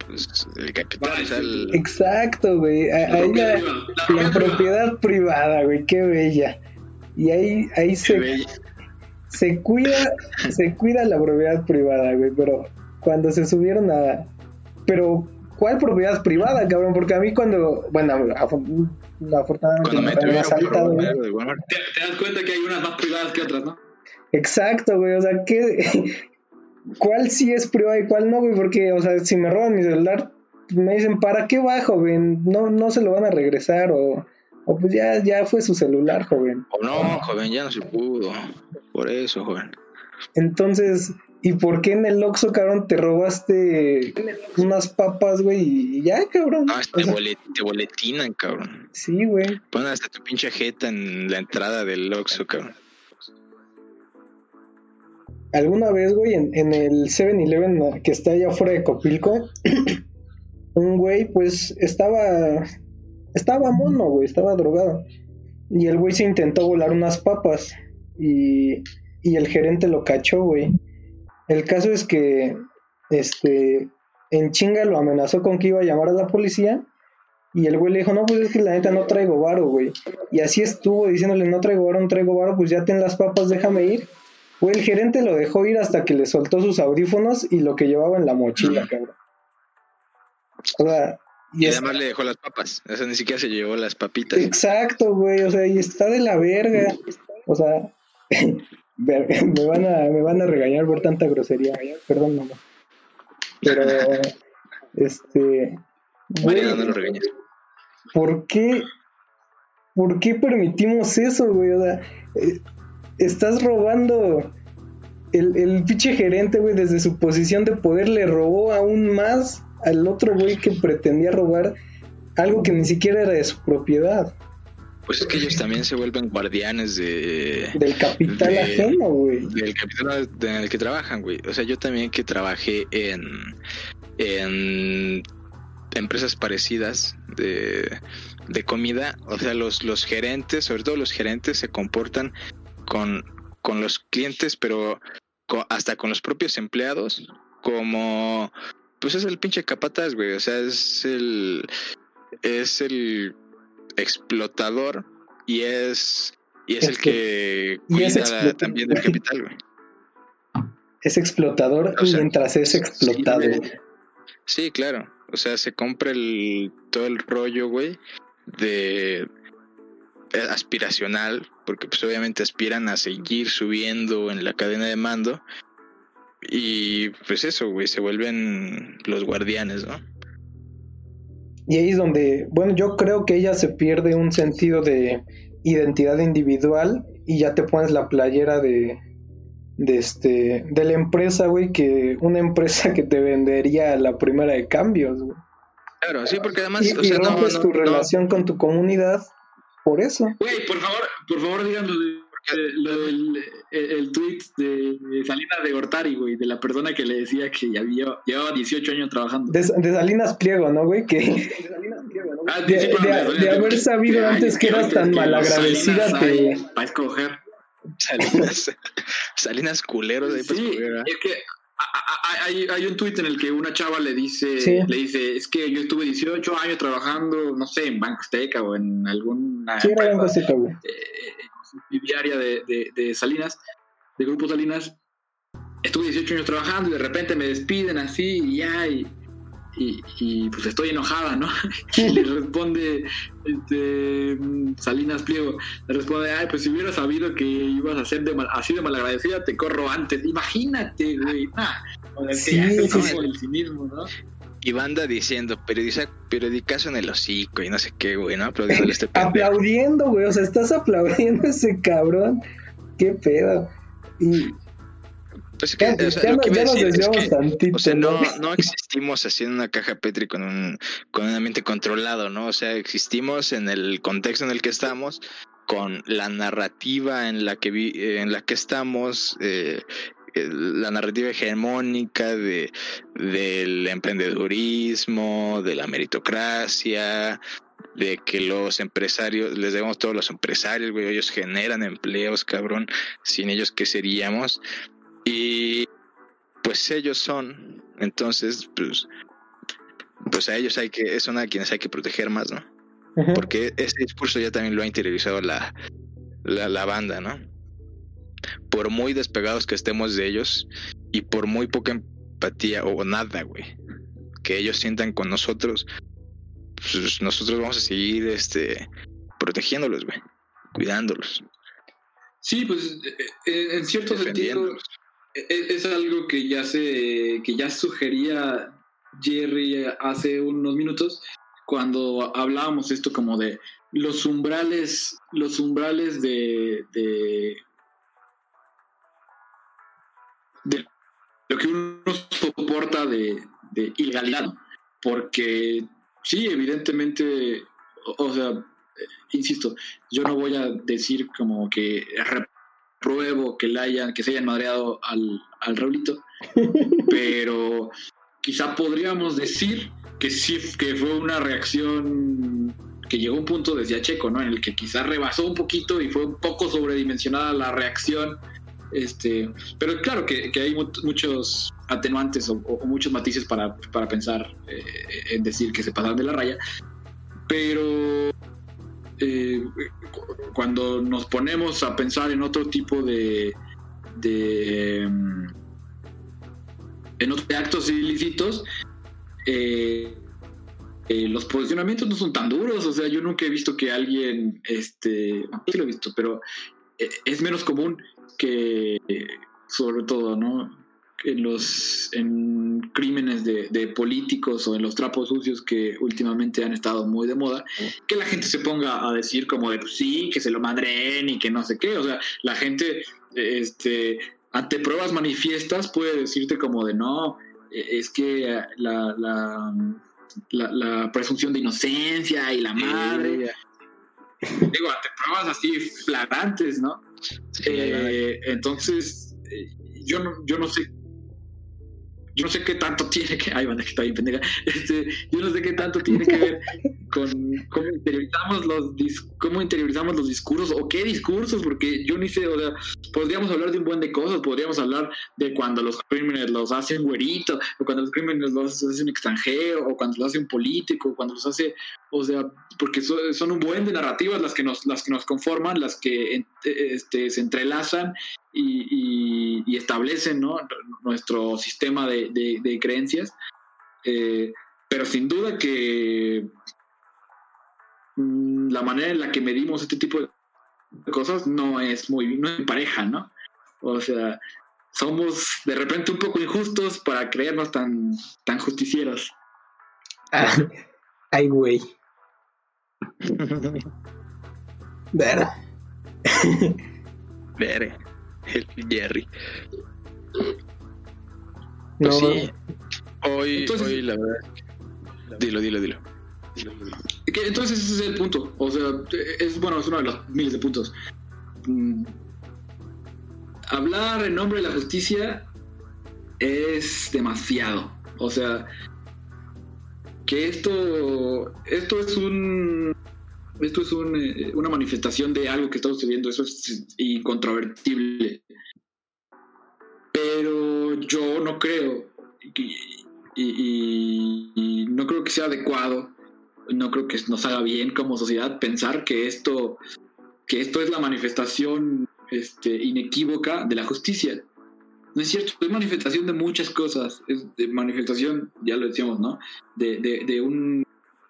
pues, el capital. Exacto, güey. Ahí la, la, propiedad privada, güey, qué bella. Y ahí, ahí se, se cuida, se cuida la propiedad privada, güey, pero cuando se subieron a... Pero, ¿cuál propiedad privada, cabrón? Porque a mí cuando, bueno, afortunadamente me, me asaltado, te, te das cuenta que hay unas más privadas que otras, ¿no? Exacto, güey, o sea, ¿qué, cuál sí es privado y cuál no, güey, porque, o sea, si me roban mi celular, me dicen, ¿para qué va, joven? No, no se lo van a regresar, o, o pues ya, ya fue su celular, joven. O no, joven, ya no se pudo, por eso, joven. Entonces, ¿y por qué en el Oxxo, cabrón, te robaste unas papas, güey, y ya, cabrón? No, te, te, boletinan, cabrón. Sí, güey. Ponen hasta tu pinche jeta en la entrada del Oxxo, cabrón alguna vez, güey, en, el 7-Eleven que está allá afuera de Copilco, un güey, pues, estaba, estaba mono, güey, estaba drogado. Y el güey se intentó volar unas papas y, y el gerente lo cachó, güey. El caso es que, este, en chinga lo amenazó con que iba a llamar a la policía. Y el güey le dijo, no, pues es que la neta no traigo varo, güey. Y así estuvo diciéndole, no traigo varo, no traigo varo, pues ya ten las papas, déjame ir. Güey, el gerente lo dejó ir hasta que le soltó sus audífonos y lo que llevaba en la mochila, cabrón. O sea, y, además le dejó las papas. O sea, ni siquiera se llevó las papitas. Exacto, güey. O sea, y está de la verga. O sea, me van a, me van a regañar por tanta grosería. Perdón, mamá. Pero, este. María, no lo regañes. ¿Por qué? ¿Por qué permitimos eso, güey? O sea, eh, estás robando. El, el pinche gerente, güey, desde su posición de poder le robó aún más al otro güey que pretendía robar algo que ni siquiera era de su propiedad. Pues es que ellos también se vuelven guardianes de... Del capital ajeno, güey. Del capital en el que trabajan, güey. O sea, yo también que trabajé en... En empresas parecidas de, de comida, o sea, los, los gerentes, sobre todo los gerentes, se comportan con, con los clientes, pero hasta con los propios empleados, como pues es el pinche capataz, güey, o sea, es el es el explotador y es y es, el que, cuida también del capital, güey. Es explotador mientras es explotado. Sí, claro. O sea, se compra el todo el rollo, güey, de eh, aspiracional, porque pues obviamente aspiran a seguir subiendo en la cadena de mando. Y pues eso, güey, se vuelven los guardianes, ¿no? Y ahí es donde, bueno, yo creo que ella se pierde un sentido de identidad individual y ya te pones la playera de, de este de la empresa, güey, que una empresa que te vendería la primera de cambios, güey. Claro, sí, porque además Y, o y no- no- tu no- relación con tu comunidad por eso. Güey, por favor, por favor digan lo, de- eh, lo del el, el tweet de, de Salinas de Gortari, güey, de la persona que le decía que ya había, llevaba 18 años trabajando. De, de Salinas Pliego, ¿no, güey? Que Ah, de- sí, de- perdón, de haber sabido antes es que eras tan malagradecida Salinas Para escoger. Salinas, Salinas culeros ahí para Sí, escoger, ¿ah? es que hay, hay un tuit en el que una chava le dice, Sí. le dice, es que yo estuve 18 años trabajando, no sé, en Banco Azteca o en alguna Sí, era Banco Azteca, güey. eh, subsidiaria de, de, de Salinas, de Grupo Salinas. Estuve 18 años trabajando y de repente me despiden así y ya, y, y, y, pues estoy enojada, ¿no? Y le responde este, Salinas Pliego, le responde, ay, pues si hubiera sabido que ibas a ser de mal- así de malagradecida, te corro antes. Imagínate, güey. O sea, que Sí, ya es sí, el cinismo, ¿no? Y banda diciendo, periodiza, periodicazo en el hocico y no sé qué, güey, ¿no? Aplaudiéndole a este pendejo. Aplaudiendo, güey. O sea, estás aplaudiendo a ese cabrón. Qué pedo. Y Pues es que, o sea, ya lo no- que iba ya a decir es que, tantito. O sea, no, ¿no? existimos así en una caja Petri con un, con un ambiente controlado, ¿no? O sea, existimos en el contexto en el que estamos, con la narrativa en la que vi, eh, en la que estamos, eh, la narrativa hegemónica de del emprendedurismo, de la meritocracia, de que los empresarios, les debemos todos los empresarios, güey, ellos generan empleos, cabrón, sin ellos, ¿qué seríamos? Y pues ellos son, entonces, pues, pues a ellos hay que, son a quienes hay que proteger más, ¿no? Porque ese discurso ya también lo ha interiorizado la, la, la banda, ¿no? Por muy despegados que estemos de ellos y por muy poca empatía o nada, güey, que ellos sientan con nosotros, pues nosotros vamos a seguir este protegiéndolos, güey, cuidándolos, Sí, pues eh, eh, en cierto sentido defendiéndolos. Es, es algo que ya se que ya sugería Jerry hace unos minutos cuando hablábamos esto como de los umbrales los umbrales de de, lo que uno soporta de, de ilegalidad porque sí evidentemente o, o sea eh, insisto yo no voy a decir como que repruebo que le hayan que se hayan madreado al, al Raulito pero quizá podríamos decir que sí que fue una reacción que llegó a un punto decía Checo no en el que quizá rebasó un poquito y fue un poco sobredimensionada la reacción este pero claro que, que hay mu- muchos atenuantes o, o muchos matices para, para pensar eh, en decir que se pasaron de la raya pero eh, cu- cuando nos ponemos a pensar en otro tipo de, de em, en otros actos ilícitos eh, eh, los posicionamientos no son tan duros. O sea yo nunca he visto que alguien este sí lo he visto pero es menos común que sobre todo no en los en crímenes de, de políticos o en los trapos sucios que últimamente han estado muy de moda que la gente se ponga a decir como de pues sí, que se lo madren y que no sé qué. O sea, la gente, este, ante pruebas manifiestas puede decirte como de no, eh, es que la, la, la, la presunción de inocencia y la madre. Digo, ante pruebas así flagrantes, ¿no? Sí, Eh, entonces, eh, yo no, yo no sé. Yo no sé qué tanto tiene que. Ay, banda, que pendeja. Este, yo no sé qué tanto tiene que ver con cómo interiorizamos los dis- cómo interiorizamos los discursos o qué discursos, porque yo ni sé, o sea, podríamos hablar de un buen de cosas, podríamos hablar de cuando los crímenes los hace un güerito, o cuando los crímenes los hace un extranjero, o cuando los hace un político, cuando los hace, o sea, porque so- son un buen de narrativas las que nos, las que nos conforman, las que este, se entrelazan y, y- y establecen ¿no? nuestro sistema de, de- de creencias. Eh, pero sin duda que mm, la manera en la que medimos este tipo de cosas no es muy, no es pareja, ¿no? O sea, somos de repente un poco injustos para creernos tan, tan justicieros. Ah, ay, güey. Ver. Ver. El Jerry. No, Pues sí. Hoy, Entonces- hoy la verdad. Dilo, dilo, dilo. Que entonces ese es el punto. O sea, es bueno, es uno de los miles de puntos. Mm, Hablar en nombre de la justicia es demasiado. O sea, que esto, esto es un, esto es un, eh, una manifestación de algo que está sucediendo. Eso es incontrovertible. Pero yo no creo y, y- y no creo que sea adecuado no creo que nos haga bien como sociedad pensar que esto, que esto es la manifestación este, inequívoca de la justicia. No es cierto, es manifestación de muchas cosas, es de manifestación, ya lo decíamos, ¿no? De, de, de un,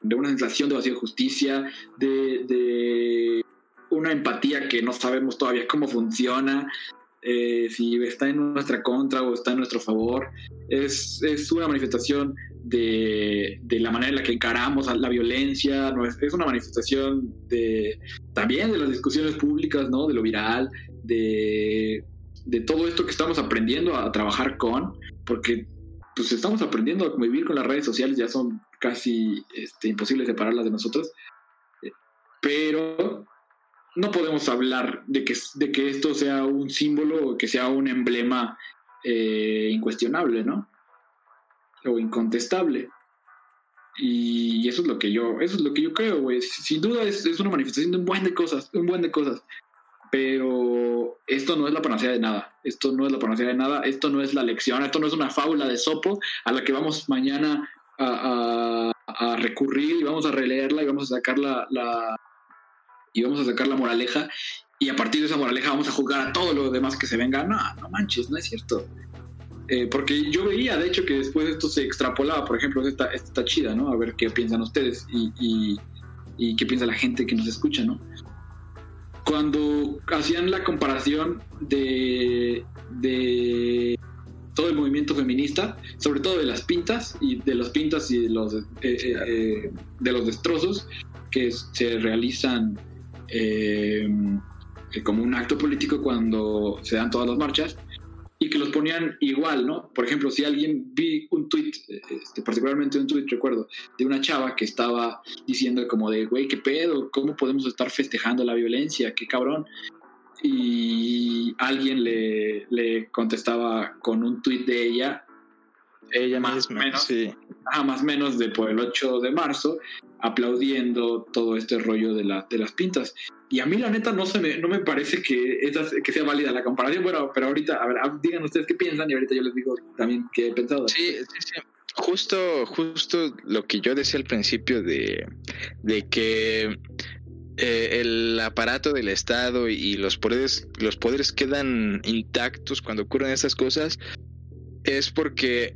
de una sensación de vacío de justicia, de, una empatía que no sabemos todavía cómo funciona, eh, si está en nuestra contra o está en nuestro favor. Es, es una manifestación de, de la manera en la que encaramos a la violencia, es una manifestación de también de las discusiones públicas, ¿no? De lo viral, de, de todo esto que estamos aprendiendo a trabajar con, porque pues estamos aprendiendo a convivir con las redes sociales, ya son casi este, imposibles separarlas de nosotros, Eh, pero no podemos hablar de que, de que esto sea un símbolo que sea un emblema eh, incuestionable, ¿no? O incontestable. Y eso es lo que yo, eso es lo que yo creo, güey. Sin duda es, es una manifestación de un buen de cosas, un buen de cosas. Pero esto no es la panacea de nada. Esto no es la panacea de nada. Esto no es la lección. Esto no es una fábula de sopo a la que vamos mañana a, recurrir y vamos a releerla y vamos a sacar la, la- y vamos a sacar la moraleja. Y a partir de esa moraleja vamos a juzgar a todo lo demás que se venga. No, no manches, no es cierto. Eh, porque yo veía, de hecho, que después esto se extrapolaba. Por ejemplo, esta, esta chida, ¿no? A ver qué piensan ustedes y, y- y qué piensa la gente que nos escucha, ¿no? Cuando hacían la comparación de, de todo el movimiento feminista, sobre todo de las pintas y de las pintas y de los, eh, eh, eh, de los destrozos que se realizan eh, como un acto político cuando se dan todas las marchas y que los ponían igual, ¿no? Por ejemplo, si alguien vi un tweet, este, particularmente un tweet, recuerdo, de una chava que estaba diciendo como de, güey, ¿qué pedo? ¿Cómo podemos estar festejando la violencia? ¡Qué cabrón! Y alguien le, le contestaba con un tweet de ella, Ella Más misma, menos. sí. más menos de por el 8 de marzo, aplaudiendo todo este rollo de, la, de las pintas. Y a mí la neta no se me, no me parece que, esa- que sea válida la comparación, bueno, pero ahorita, a ver, ah, digan ustedes qué piensan y ahorita yo les digo también qué he pensado. Sí, sí, sí. Justo, justo lo que yo decía al principio de, de que eh, el aparato del Estado y los poderes, los poderes quedan intactos cuando ocurren estas cosas, es porque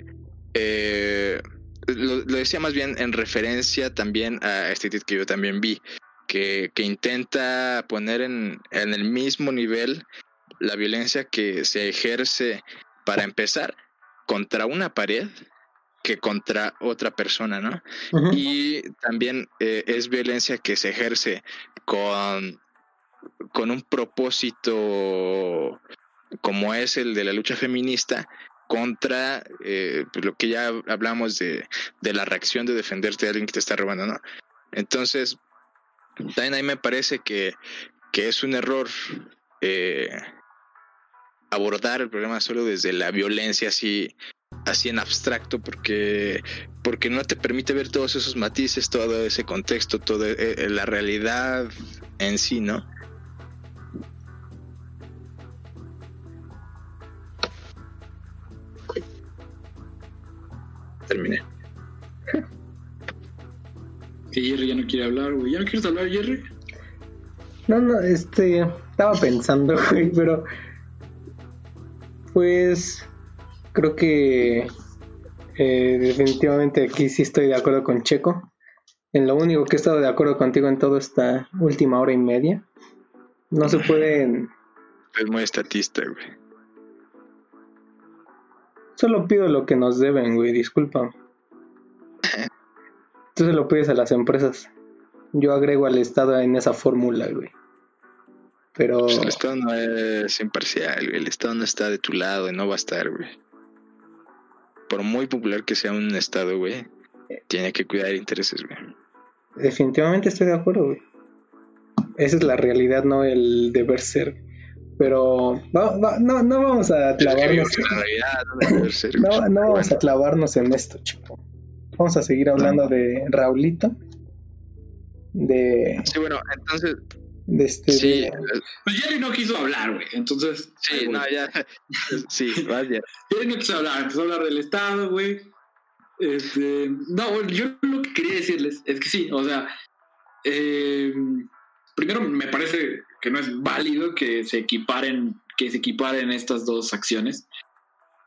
eh, lo, lo decía más bien en referencia también a este tweet que yo también vi, que, que intenta poner en, en el mismo nivel la violencia que se ejerce para empezar contra una pared que contra otra persona, ¿no? Y también eh, es violencia que se ejerce con, con un propósito como es el de la lucha feminista contra eh, pues, lo que ya hablamos de, de la reacción de defenderte de alguien que te está robando, ¿no? Entonces, también ahí me parece que, que es un error eh, abordar el problema solo desde la violencia así así en abstracto porque porque no te permite ver todos esos matices, todo ese contexto, toda eh, la realidad en sí, ¿no? Terminé. Que Jerry ya no quiere hablar, güey. ¿Ya no quieres hablar, Jerry? No, no, este, estaba pensando, güey, pero pues creo que eh, definitivamente aquí sí estoy de acuerdo con Checo. En lo único que he estado de acuerdo contigo en toda esta última hora y media. No se pueden, Es muy estatista, güey. Solo pido lo que nos deben, güey, disculpa. Tú se lo pides a las empresas. Yo agrego al Estado en esa fórmula, güey. Pero... Pues el Estado no es imparcial, güey. El Estado no está de tu lado y no va a estar, güey. Por muy popular que sea un Estado, güey, tiene que cuidar intereses, güey. Definitivamente estoy de acuerdo, güey. Esa es la realidad, no el deber ser. Pero no, no, no vamos a clavarnos. no, no vamos a clavarnos en esto, chico. Vamos a seguir hablando de Raulito. De. Sí, bueno, entonces. De este. Sí. Pues Jerry no quiso hablar, güey. Entonces. Sí, no, ya. Sí, vaya. Jerry no quiso hablar. Empezó a hablar del Estado, güey. Este. No, yo lo que quería decirles es que sí, o sea. Eh, primero me parece que no es válido que se equiparen, que se equiparen estas dos acciones,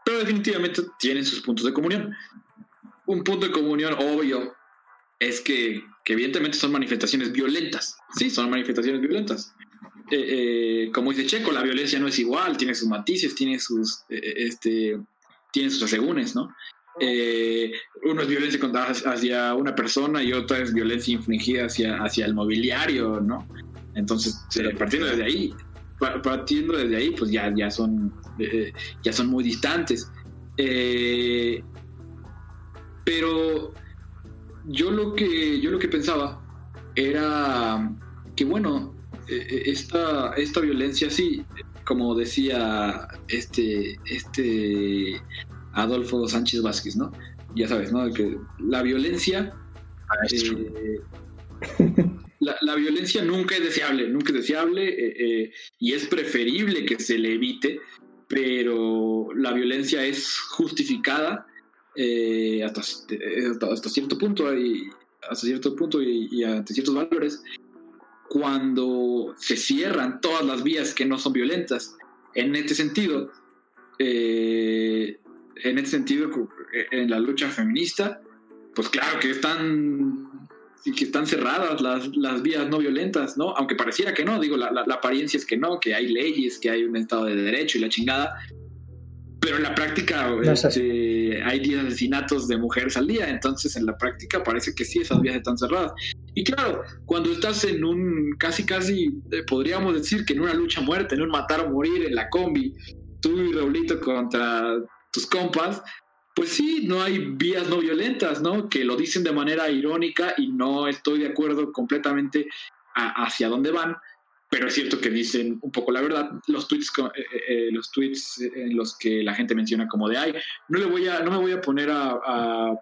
pero definitivamente tienen sus puntos de comunión. Un punto de comunión obvio es que, evidentemente son manifestaciones violentas. Sí, son manifestaciones violentas. Eh, eh, como dice Checo, la violencia no es igual, tiene sus matices, tiene sus, eh, este, tiene sus asegúnes, ¿no? uno es violencia hacia una persona y otra es violencia infligida hacia, hacia el mobiliario, ¿no? Entonces, partiendo desde ahí, partiendo desde ahí, pues ya, ya son ya son muy distantes. pero yo lo que yo lo que pensaba era que bueno esta, esta violencia sí como decía este este Adolfo Sánchez Vázquez, ¿no? Ya sabes, ¿no? Que la violencia. Ah, eh, la, violencia nunca es deseable, nunca es deseable eh, eh, y es preferible que se le evite, pero la violencia es justificada hasta, hasta, cierto punto y hasta cierto punto y, ante ciertos valores cuando se cierran todas las vías que no son violentas. En este sentido, eh, en ese sentido, eh, en la lucha feminista, pues claro que están que están cerradas las, las vías no violentas, ¿no? Aunque pareciera que no, digo, la, la, apariencia es que no, que hay leyes, que hay un Estado de Derecho y la chingada, pero en la práctica este, hay 10 asesinatos de mujeres al día, entonces en la práctica parece que sí, esas vías están cerradas. Y claro, cuando estás en un, casi, casi, eh, podríamos decir que en una lucha muerte, en un matar o morir en la combi, tú y Raulito contra tus compas, pues sí, no hay vías no violentas, ¿no? Que lo dicen de manera irónica y no estoy de acuerdo completamente hacia dónde van, pero es cierto que dicen un poco la verdad. Los tweets, eh, eh, eh, los tweets en los que la gente menciona como de ay, no le voy a, no me voy a poner a a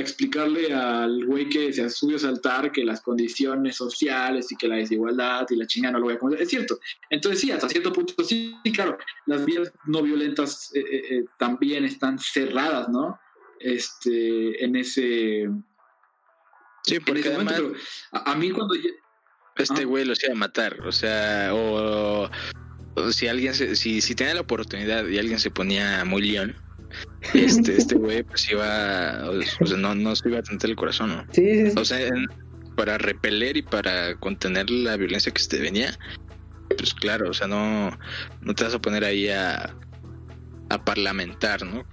explicarle al güey que se subió a saltar que las condiciones sociales y que la desigualdad y la chingada no lo voy a conocer. Es cierto. Entonces sí, hasta cierto punto sí, claro, las vías no violentas eh, eh, eh, también están cerradas, ¿no? Este, en ese... Sí, porque momento, a, mí cuando... Este güey lo hacía matar, o sea, o, si alguien, si, si tenía la oportunidad y alguien se ponía muy león, este este güey pues iba o sea, no no se iba a tentar el corazón ¿no? sí, o sea para repeler y para contener la violencia que se te venía pues claro o sea no no te vas a poner ahí a a parlamentar no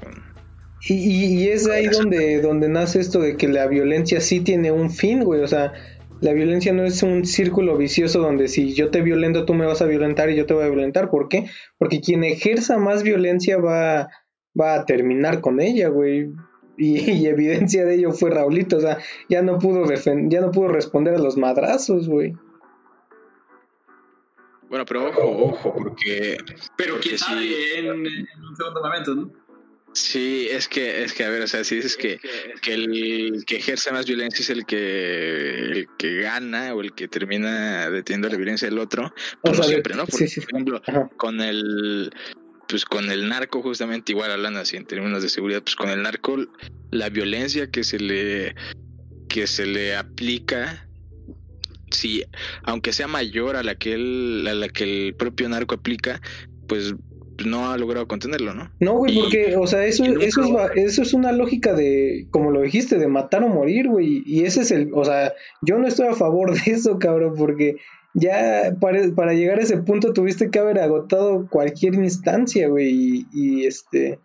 y, y, es ahí donde donde nace esto de que la violencia sí tiene un fin güey o sea la violencia no es un círculo vicioso donde si yo te violento tú me vas a violentar y yo te voy a violentar. ¿Por qué? Porque quien ejerza más violencia va, va a terminar con ella, güey. Y, evidencia de ello fue Raulito, o sea, ya no pudo ya no pudo responder a los madrazos, güey. Bueno, pero ojo, ojo, porque. Pero quién sabe en, un segundo momento, ¿no? Sí, es que, es que, a ver, o sea, si dices que, que el que ejerce más violencia es el que, el que gana o el que termina deteniendo la violencia del otro, pues no siempre, ¿no? Por, ejemplo, con el pues con el narco justamente igual hablando así en términos de seguridad pues con el narco la violencia que se le que se le aplica si aunque sea mayor a la que él a la que el propio narco aplica pues no ha logrado contenerlo, ¿no? No, güey, porque, o sea, eso, eso, es, eso es una lógica de, como lo dijiste, de matar o morir, güey. Y ese es el, o sea, yo no estoy a favor de eso, cabrón, porque ya para, llegar a ese punto tuviste que haber agotado cualquier instancia, güey, y, este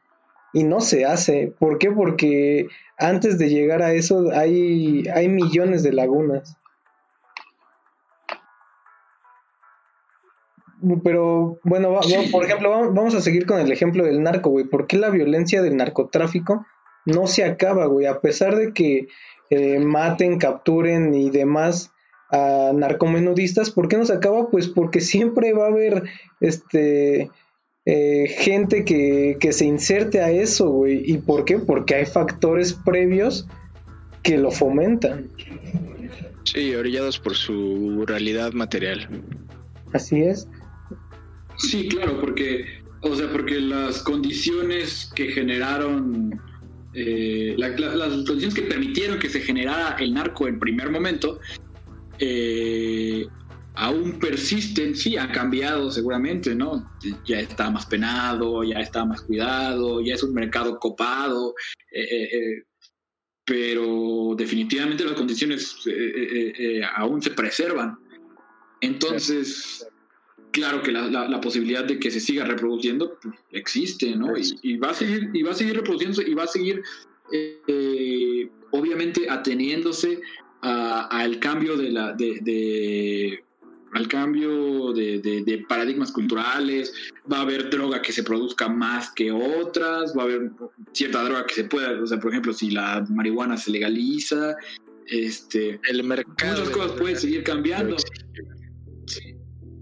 y no se hace. ¿Por qué? Porque antes de llegar a eso hay, hay millones de lagunas. pero bueno, por ejemplo, vamos, a seguir con el ejemplo del narco, güey. ¿Por qué la violencia del narcotráfico no se acaba, güey? A pesar de que eh, maten, capturen y demás a narcomenudistas, ¿por qué no se acaba? Pues porque siempre va a haber este eh, gente que, que se inserte a eso, güey. ¿Y por qué? Porque hay factores previos que lo fomentan. Sí, orillados por su realidad material. Así es. Sí, claro, porque, o sea, porque las condiciones que generaron, eh, las condiciones que permitieron que se generara el narco en primer momento, eh, aún persisten, sí, han cambiado seguramente, ¿no? Ya está más penado, ya está más cuidado, ya es un mercado copado, eh, pero definitivamente las condiciones aún se preservan. Entonces, claro que la, posibilidad de que se siga reproduciendo pues, existe, ¿no? Y, va a seguir, y va a seguir reproduciéndose y va a seguir, eh, obviamente, ateniéndose al cambio de la, de, al cambio de, paradigmas culturales, va a haber droga que se produzca más que otras, va a haber cierta droga que se pueda, o sea, por ejemplo, si la marihuana se legaliza, este, el mercado muchas cosas pueden seguir cambiando.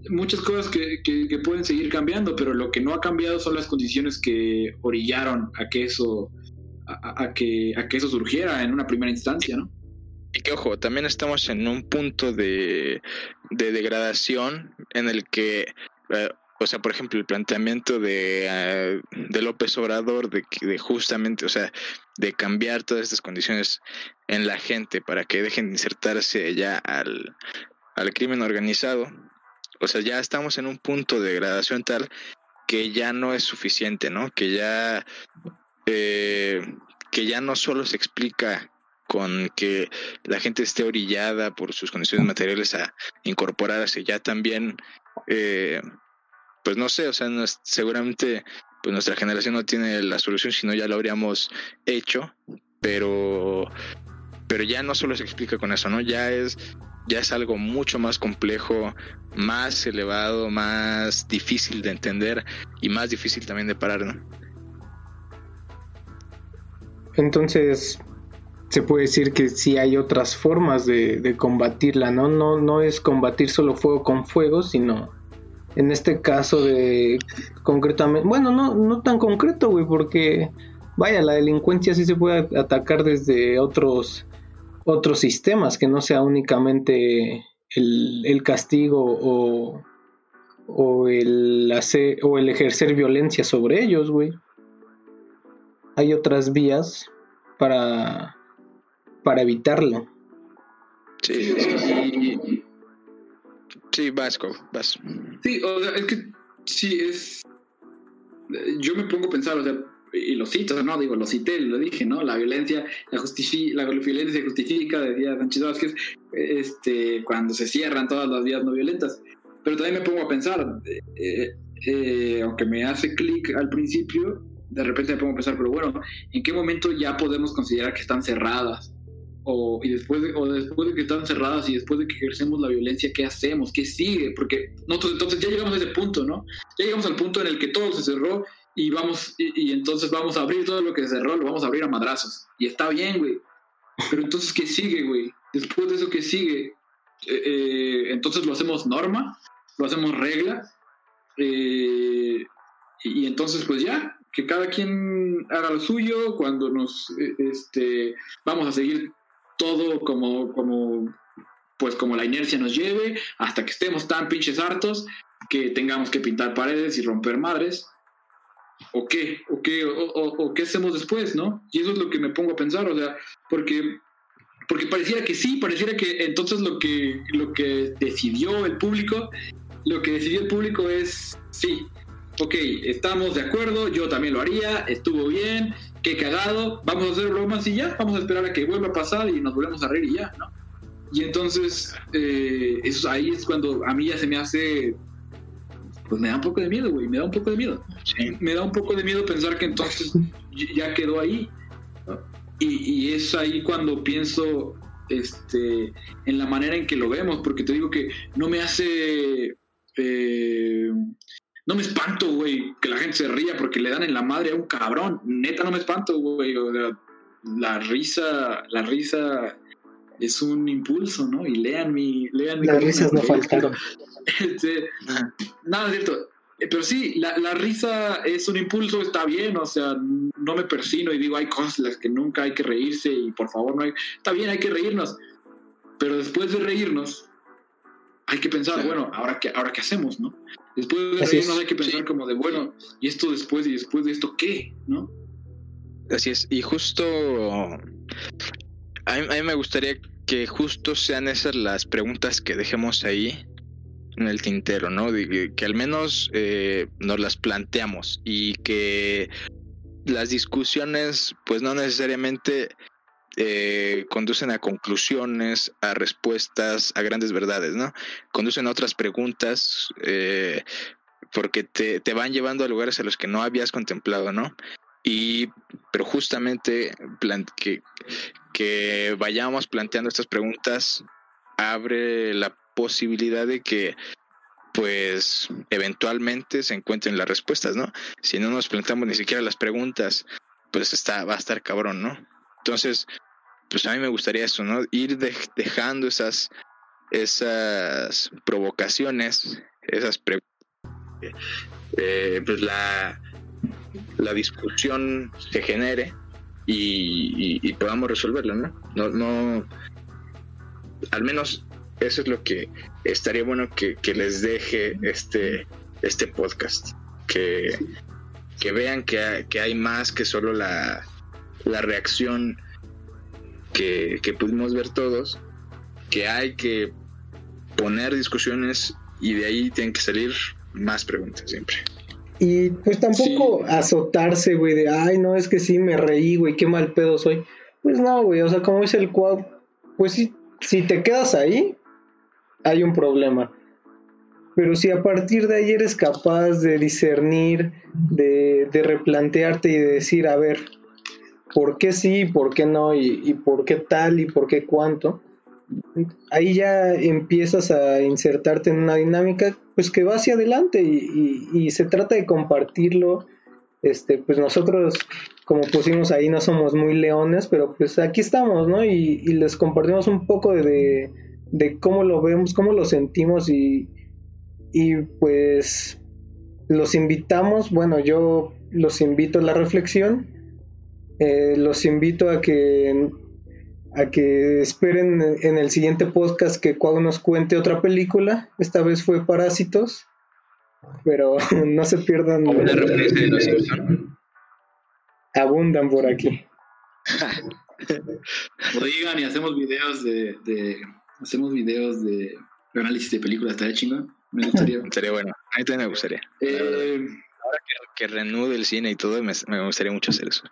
Muchas cosas que, que, pueden seguir cambiando, pero lo que no ha cambiado son las condiciones que orillaron a que eso, a, que, a que eso surgiera en una primera instancia, ¿no? Y que ojo, también estamos en un punto de, de degradación en el que, eh, o sea, por ejemplo, el planteamiento de, eh, de López Obrador de, de justamente, o sea, de cambiar todas estas condiciones en la gente para que dejen de insertarse ya al, al crimen organizado, o sea, ya estamos en un punto de degradación tal que ya no es suficiente, ¿no? Que ya, eh, que ya no solo se explica con que la gente esté orillada por sus condiciones materiales a incorporarse, ya también, eh, pues no sé, o sea, seguramente pues nuestra generación no tiene la solución, sino ya lo habríamos hecho, pero, pero ya no solo se explica con eso, ¿no? Ya es ya es algo mucho más complejo, más elevado, más difícil de entender y más difícil también de parar. ¿no? Entonces, se puede decir que sí hay otras formas de, combatirla, ¿no? ¿no? No es combatir solo fuego con fuego, sino en este caso de concretamente, bueno, no, no tan concreto, güey, porque vaya, la delincuencia sí se puede atacar desde otros otros sistemas, que no sea únicamente el, castigo o, o, el hacer, o el ejercer violencia sobre ellos, güey. Hay otras vías para, para evitarlo. Sí, sí, sí, Vasco, vas. Sí, o sea, es que sí, es... Yo me pongo a pensar, o sea, y lo cito, ¿no? Digo, lo cité, lo dije, ¿no? La violencia, la, la violencia se justifica, decía Sánchez Vázquez, este, cuando se cierran todas las vías no violentas. Pero también me pongo a pensar, eh, eh, aunque me hace clic al principio, de repente me pongo a pensar, pero bueno, ¿en qué momento ya podemos considerar que están cerradas? O, y después de, o después de que están cerradas y después de que ejercemos la violencia, ¿qué hacemos? ¿Qué sigue? Porque nosotros entonces ya llegamos a ese punto, ¿no? Ya llegamos al punto en el que todo se cerró y vamos, y, entonces vamos a abrir todo lo que se cerró, lo vamos a abrir a madrazos. Y está bien, güey. Pero entonces, ¿qué sigue, güey? Después de eso, ¿qué sigue? Eh, eh, entonces lo hacemos norma, lo hacemos regla. Eh, y, entonces, pues ya, que cada quien haga lo suyo cuando nos, este, vamos a seguir todo como, como, pues como la inercia nos lleve, hasta que estemos tan pinches hartos que tengamos que pintar paredes y romper madres ¿o qué? ¿O qué, o, qué hacemos después, no? Y eso es lo que me pongo a pensar, o sea, porque, porque pareciera que sí, pareciera que entonces lo que, lo que decidió el público, lo que decidió el público es, sí, ok, estamos de acuerdo, yo también lo haría, estuvo bien, qué cagado, vamos a hacer bromas y ya, vamos a esperar a que vuelva a pasar y nos volvemos a reír y ya, ¿no? Y entonces, eh, eso, ahí es cuando a mí ya se me hace pues me da un poco de miedo, güey, me da un poco de miedo. Me da un poco de miedo pensar que entonces ya quedó ahí. Y, es ahí cuando pienso este, en la manera en que lo vemos, porque te digo que no me hace eh, no me espanto, güey, que la gente se ría porque le dan en la madre a un cabrón. Neta, no me espanto, güey. O sea, la risa, la risa es un impulso, ¿no? Y lean mi, lean Las risas no faltaron. Este, nada, es cierto. Eh, Pero sí, la, la risa es un impulso, está bien, o sea, no me persino y digo, hay cosas las que nunca hay que reírse y por favor no hay... Está bien, hay que reírnos, pero después de reírnos, hay que pensar, bueno, ¿ahora qué, ¿ahora qué hacemos, no? Después de Así reírnos es. hay que pensar como de, bueno, ¿y esto después y después de esto qué, no? Así es, y justo a mí, a mí me gustaría que justo sean esas las preguntas que dejemos ahí en el tintero, ¿no? De- que al menos eh, nos las planteamos y que las discusiones pues no necesariamente eh, conducen a conclusiones, a respuestas, a grandes verdades, ¿no? Conducen a otras preguntas eh, porque te, te van llevando a lugares a los que no habías contemplado, ¿no? Y, pero justamente que, que vayamos planteando estas preguntas abre la posibilidad de que pues eventualmente se encuentren las respuestas, ¿no? Si no nos planteamos ni siquiera las preguntas, pues está, va a estar cabrón, ¿no? Entonces, pues a mí me gustaría eso, ¿no? Ir de- dejando esas, esas provocaciones, esas preguntas. pues la, la discusión se genere y, podamos resolverla, ¿no? No, no, al menos eso es lo que estaría bueno que, que les deje este, este podcast, que, que vean que, que hay más que solo la, la reacción que, que pudimos ver todos, que hay que poner discusiones y de ahí tienen que salir más preguntas siempre. Y pues tampoco Sí. azotarse, güey, de, ay, no, es que sí, me reí, güey, qué mal pedo soy. Pues no, güey, o sea, como dice el Cuau, pues sí, si te quedas ahí, hay un problema. Pero si a partir de ahí eres capaz de discernir, de, de replantearte y de decir, a ver, ¿por qué sí, por qué no, y, y por qué tal, y por qué cuánto? Ahí ya empiezas a insertarte en una dinámica pues que va hacia adelante y, y- se trata de compartirlo. Este, pues nosotros, como pusimos ahí, no somos muy leones, pero pues aquí estamos, ¿no? Y, y les compartimos un poco de, de cómo lo vemos, cómo lo sentimos y, y pues los invitamos, bueno, yo los invito a la reflexión, eh, los invito a que a que esperen en el siguiente podcast que Cuau nos cuente otra película. Esta vez fue Parásitos, pero no se pierdan. Una referencia de los. Abundan por aquí. O digan y hacemos videos de, de hacemos videos de análisis de películas, estaría chingón. Me gustaría. Sería bueno. A mí también me gustaría. Eh, Que reanude el cine y todo, me, me gustaría mucho hacer eso.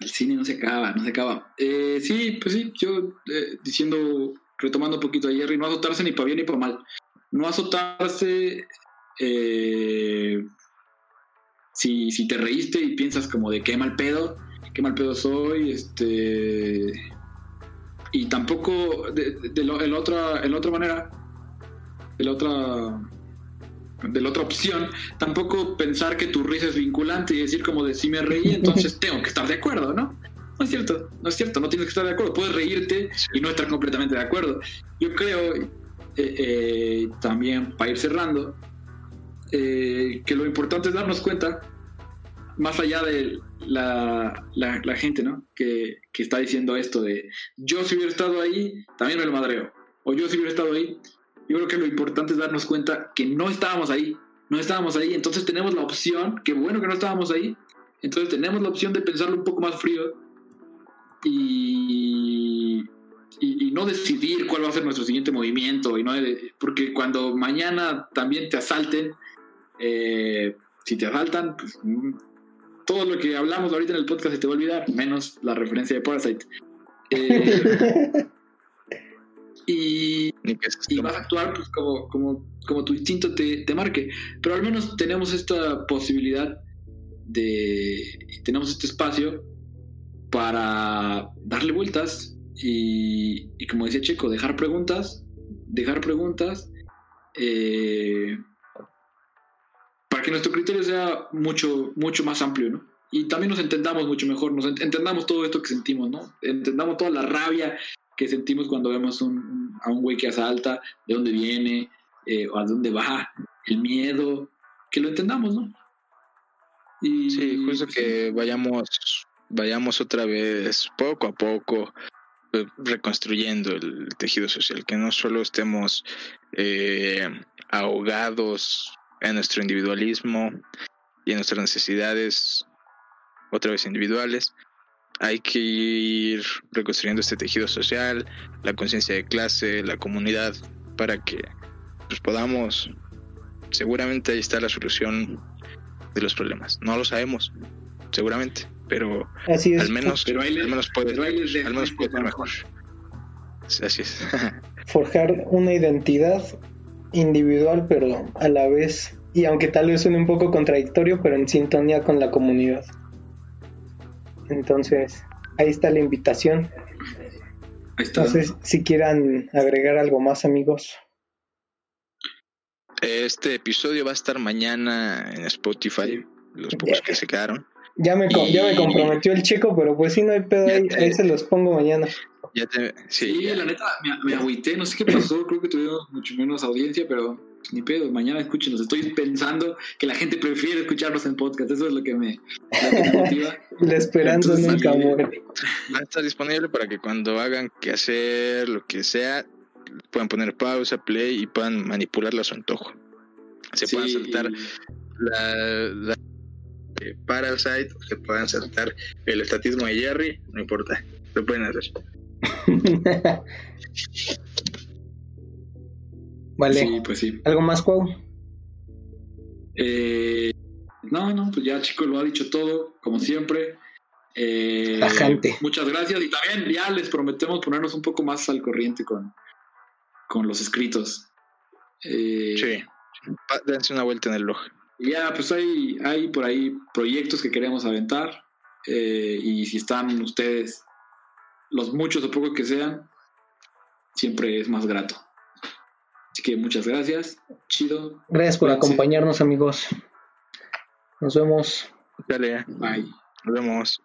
El cine no se acaba, no se acaba. Eh, sí, pues sí, yo eh, diciendo, retomando un poquito a Jerry, no azotarse ni para bien ni para mal. No azotarse eh, si, si te reíste y piensas como de qué mal pedo, qué mal pedo soy, este y tampoco de, de, la otra, en la otra manera, de la otra de la otra opción, tampoco pensar que tu risa es vinculante y decir como de si me reí, entonces tengo que estar de acuerdo, ¿no? No es cierto, no es cierto, no tienes que estar de acuerdo, puedes reírte y no estar completamente de acuerdo. Yo creo, eh, eh, también para ir cerrando, eh, que lo importante es darnos cuenta, más allá de la, la, la gente, ¿no? Que, que está diciendo esto de yo si hubiera estado ahí, también me lo madreo. O yo si hubiera estado ahí, yo creo que lo importante es darnos cuenta que no estábamos ahí, no estábamos ahí, entonces tenemos la opción, qué bueno que no estábamos ahí, entonces tenemos la opción de pensarlo un poco más frío y, y, y no decidir cuál va a ser nuestro siguiente movimiento, y no porque cuando mañana también te asalten, eh, si te asaltan, pues, mm, todo lo que hablamos ahorita en el podcast se te va a olvidar, menos la referencia de Parasite. Eh, y, vas a actuar pues, como, como, como tu instinto te, te marque. Pero al menos tenemos esta posibilidad de. Tenemos este espacio para darle vueltas y, y como decía Checo, dejar preguntas, dejar preguntas eh, para que nuestro criterio sea mucho, mucho más amplio, ¿no? Y también nos entendamos mucho mejor, nos entendamos todo esto que sentimos, ¿no? Entendamos toda la rabia que sentimos cuando vemos a un güey que asalta, de dónde viene, eh, o a dónde va, el miedo, que lo entendamos, ¿no? Y, sí, justo que vayamos, vayamos otra vez poco a poco eh, reconstruyendo el tejido social, que no solo estemos eh, ahogados en nuestro individualismo y en nuestras necesidades otra vez individuales, hay que ir reconstruyendo este tejido social, la conciencia de clase, la comunidad, para que pues, podamos, seguramente ahí está la solución de los problemas. No lo sabemos, seguramente, pero al menos, al menos puede, al menos puede ser mejor. Así es. Forjar una identidad individual, pero a la vez, y aunque tal vez suene un poco contradictorio, pero en sintonía con la comunidad. Entonces, ahí está la invitación. Entonces, si quieran agregar algo más, amigos. Este episodio va a estar mañana en Spotify, los pocos que se quedaron. Ya me, ya me comprometió el chico, pero pues si no hay pedo ahí, ahí se los pongo mañana. Ya te, sí, la neta, me, me agüité, no sé qué pasó, creo que tuvimos mucho menos audiencia, pero ni pedo, mañana escúchenos. Estoy pensando que la gente prefiere escucharnos en podcast, eso es lo que me, motiva. La esperanza nunca muere. Va a estar disponible para que cuando hagan que hacer lo que sea, puedan poner pausa, play y puedan manipularla a su antojo. Se puedan saltar la, la eh, Parasite, se puedan saltar el estatismo de Jerry, no importa, lo pueden hacer. Vale. Sí, pues sí. ¿Algo más, Cuau? Eh, no, no, pues ya chico lo ha dicho todo, como siempre. Eh, La gente. Muchas gracias y también ya les prometemos ponernos un poco más al corriente con, con los escritos. Eh, sí, dense una vuelta en el blog. Ya, pues hay, hay por ahí proyectos que queremos aventar eh, y si están ustedes, los muchos o pocos que sean, siempre es más grato. Así que muchas gracias. Chido. Gracias por acompañarnos, amigos. Nos vemos. Dale. Bye. Nos vemos.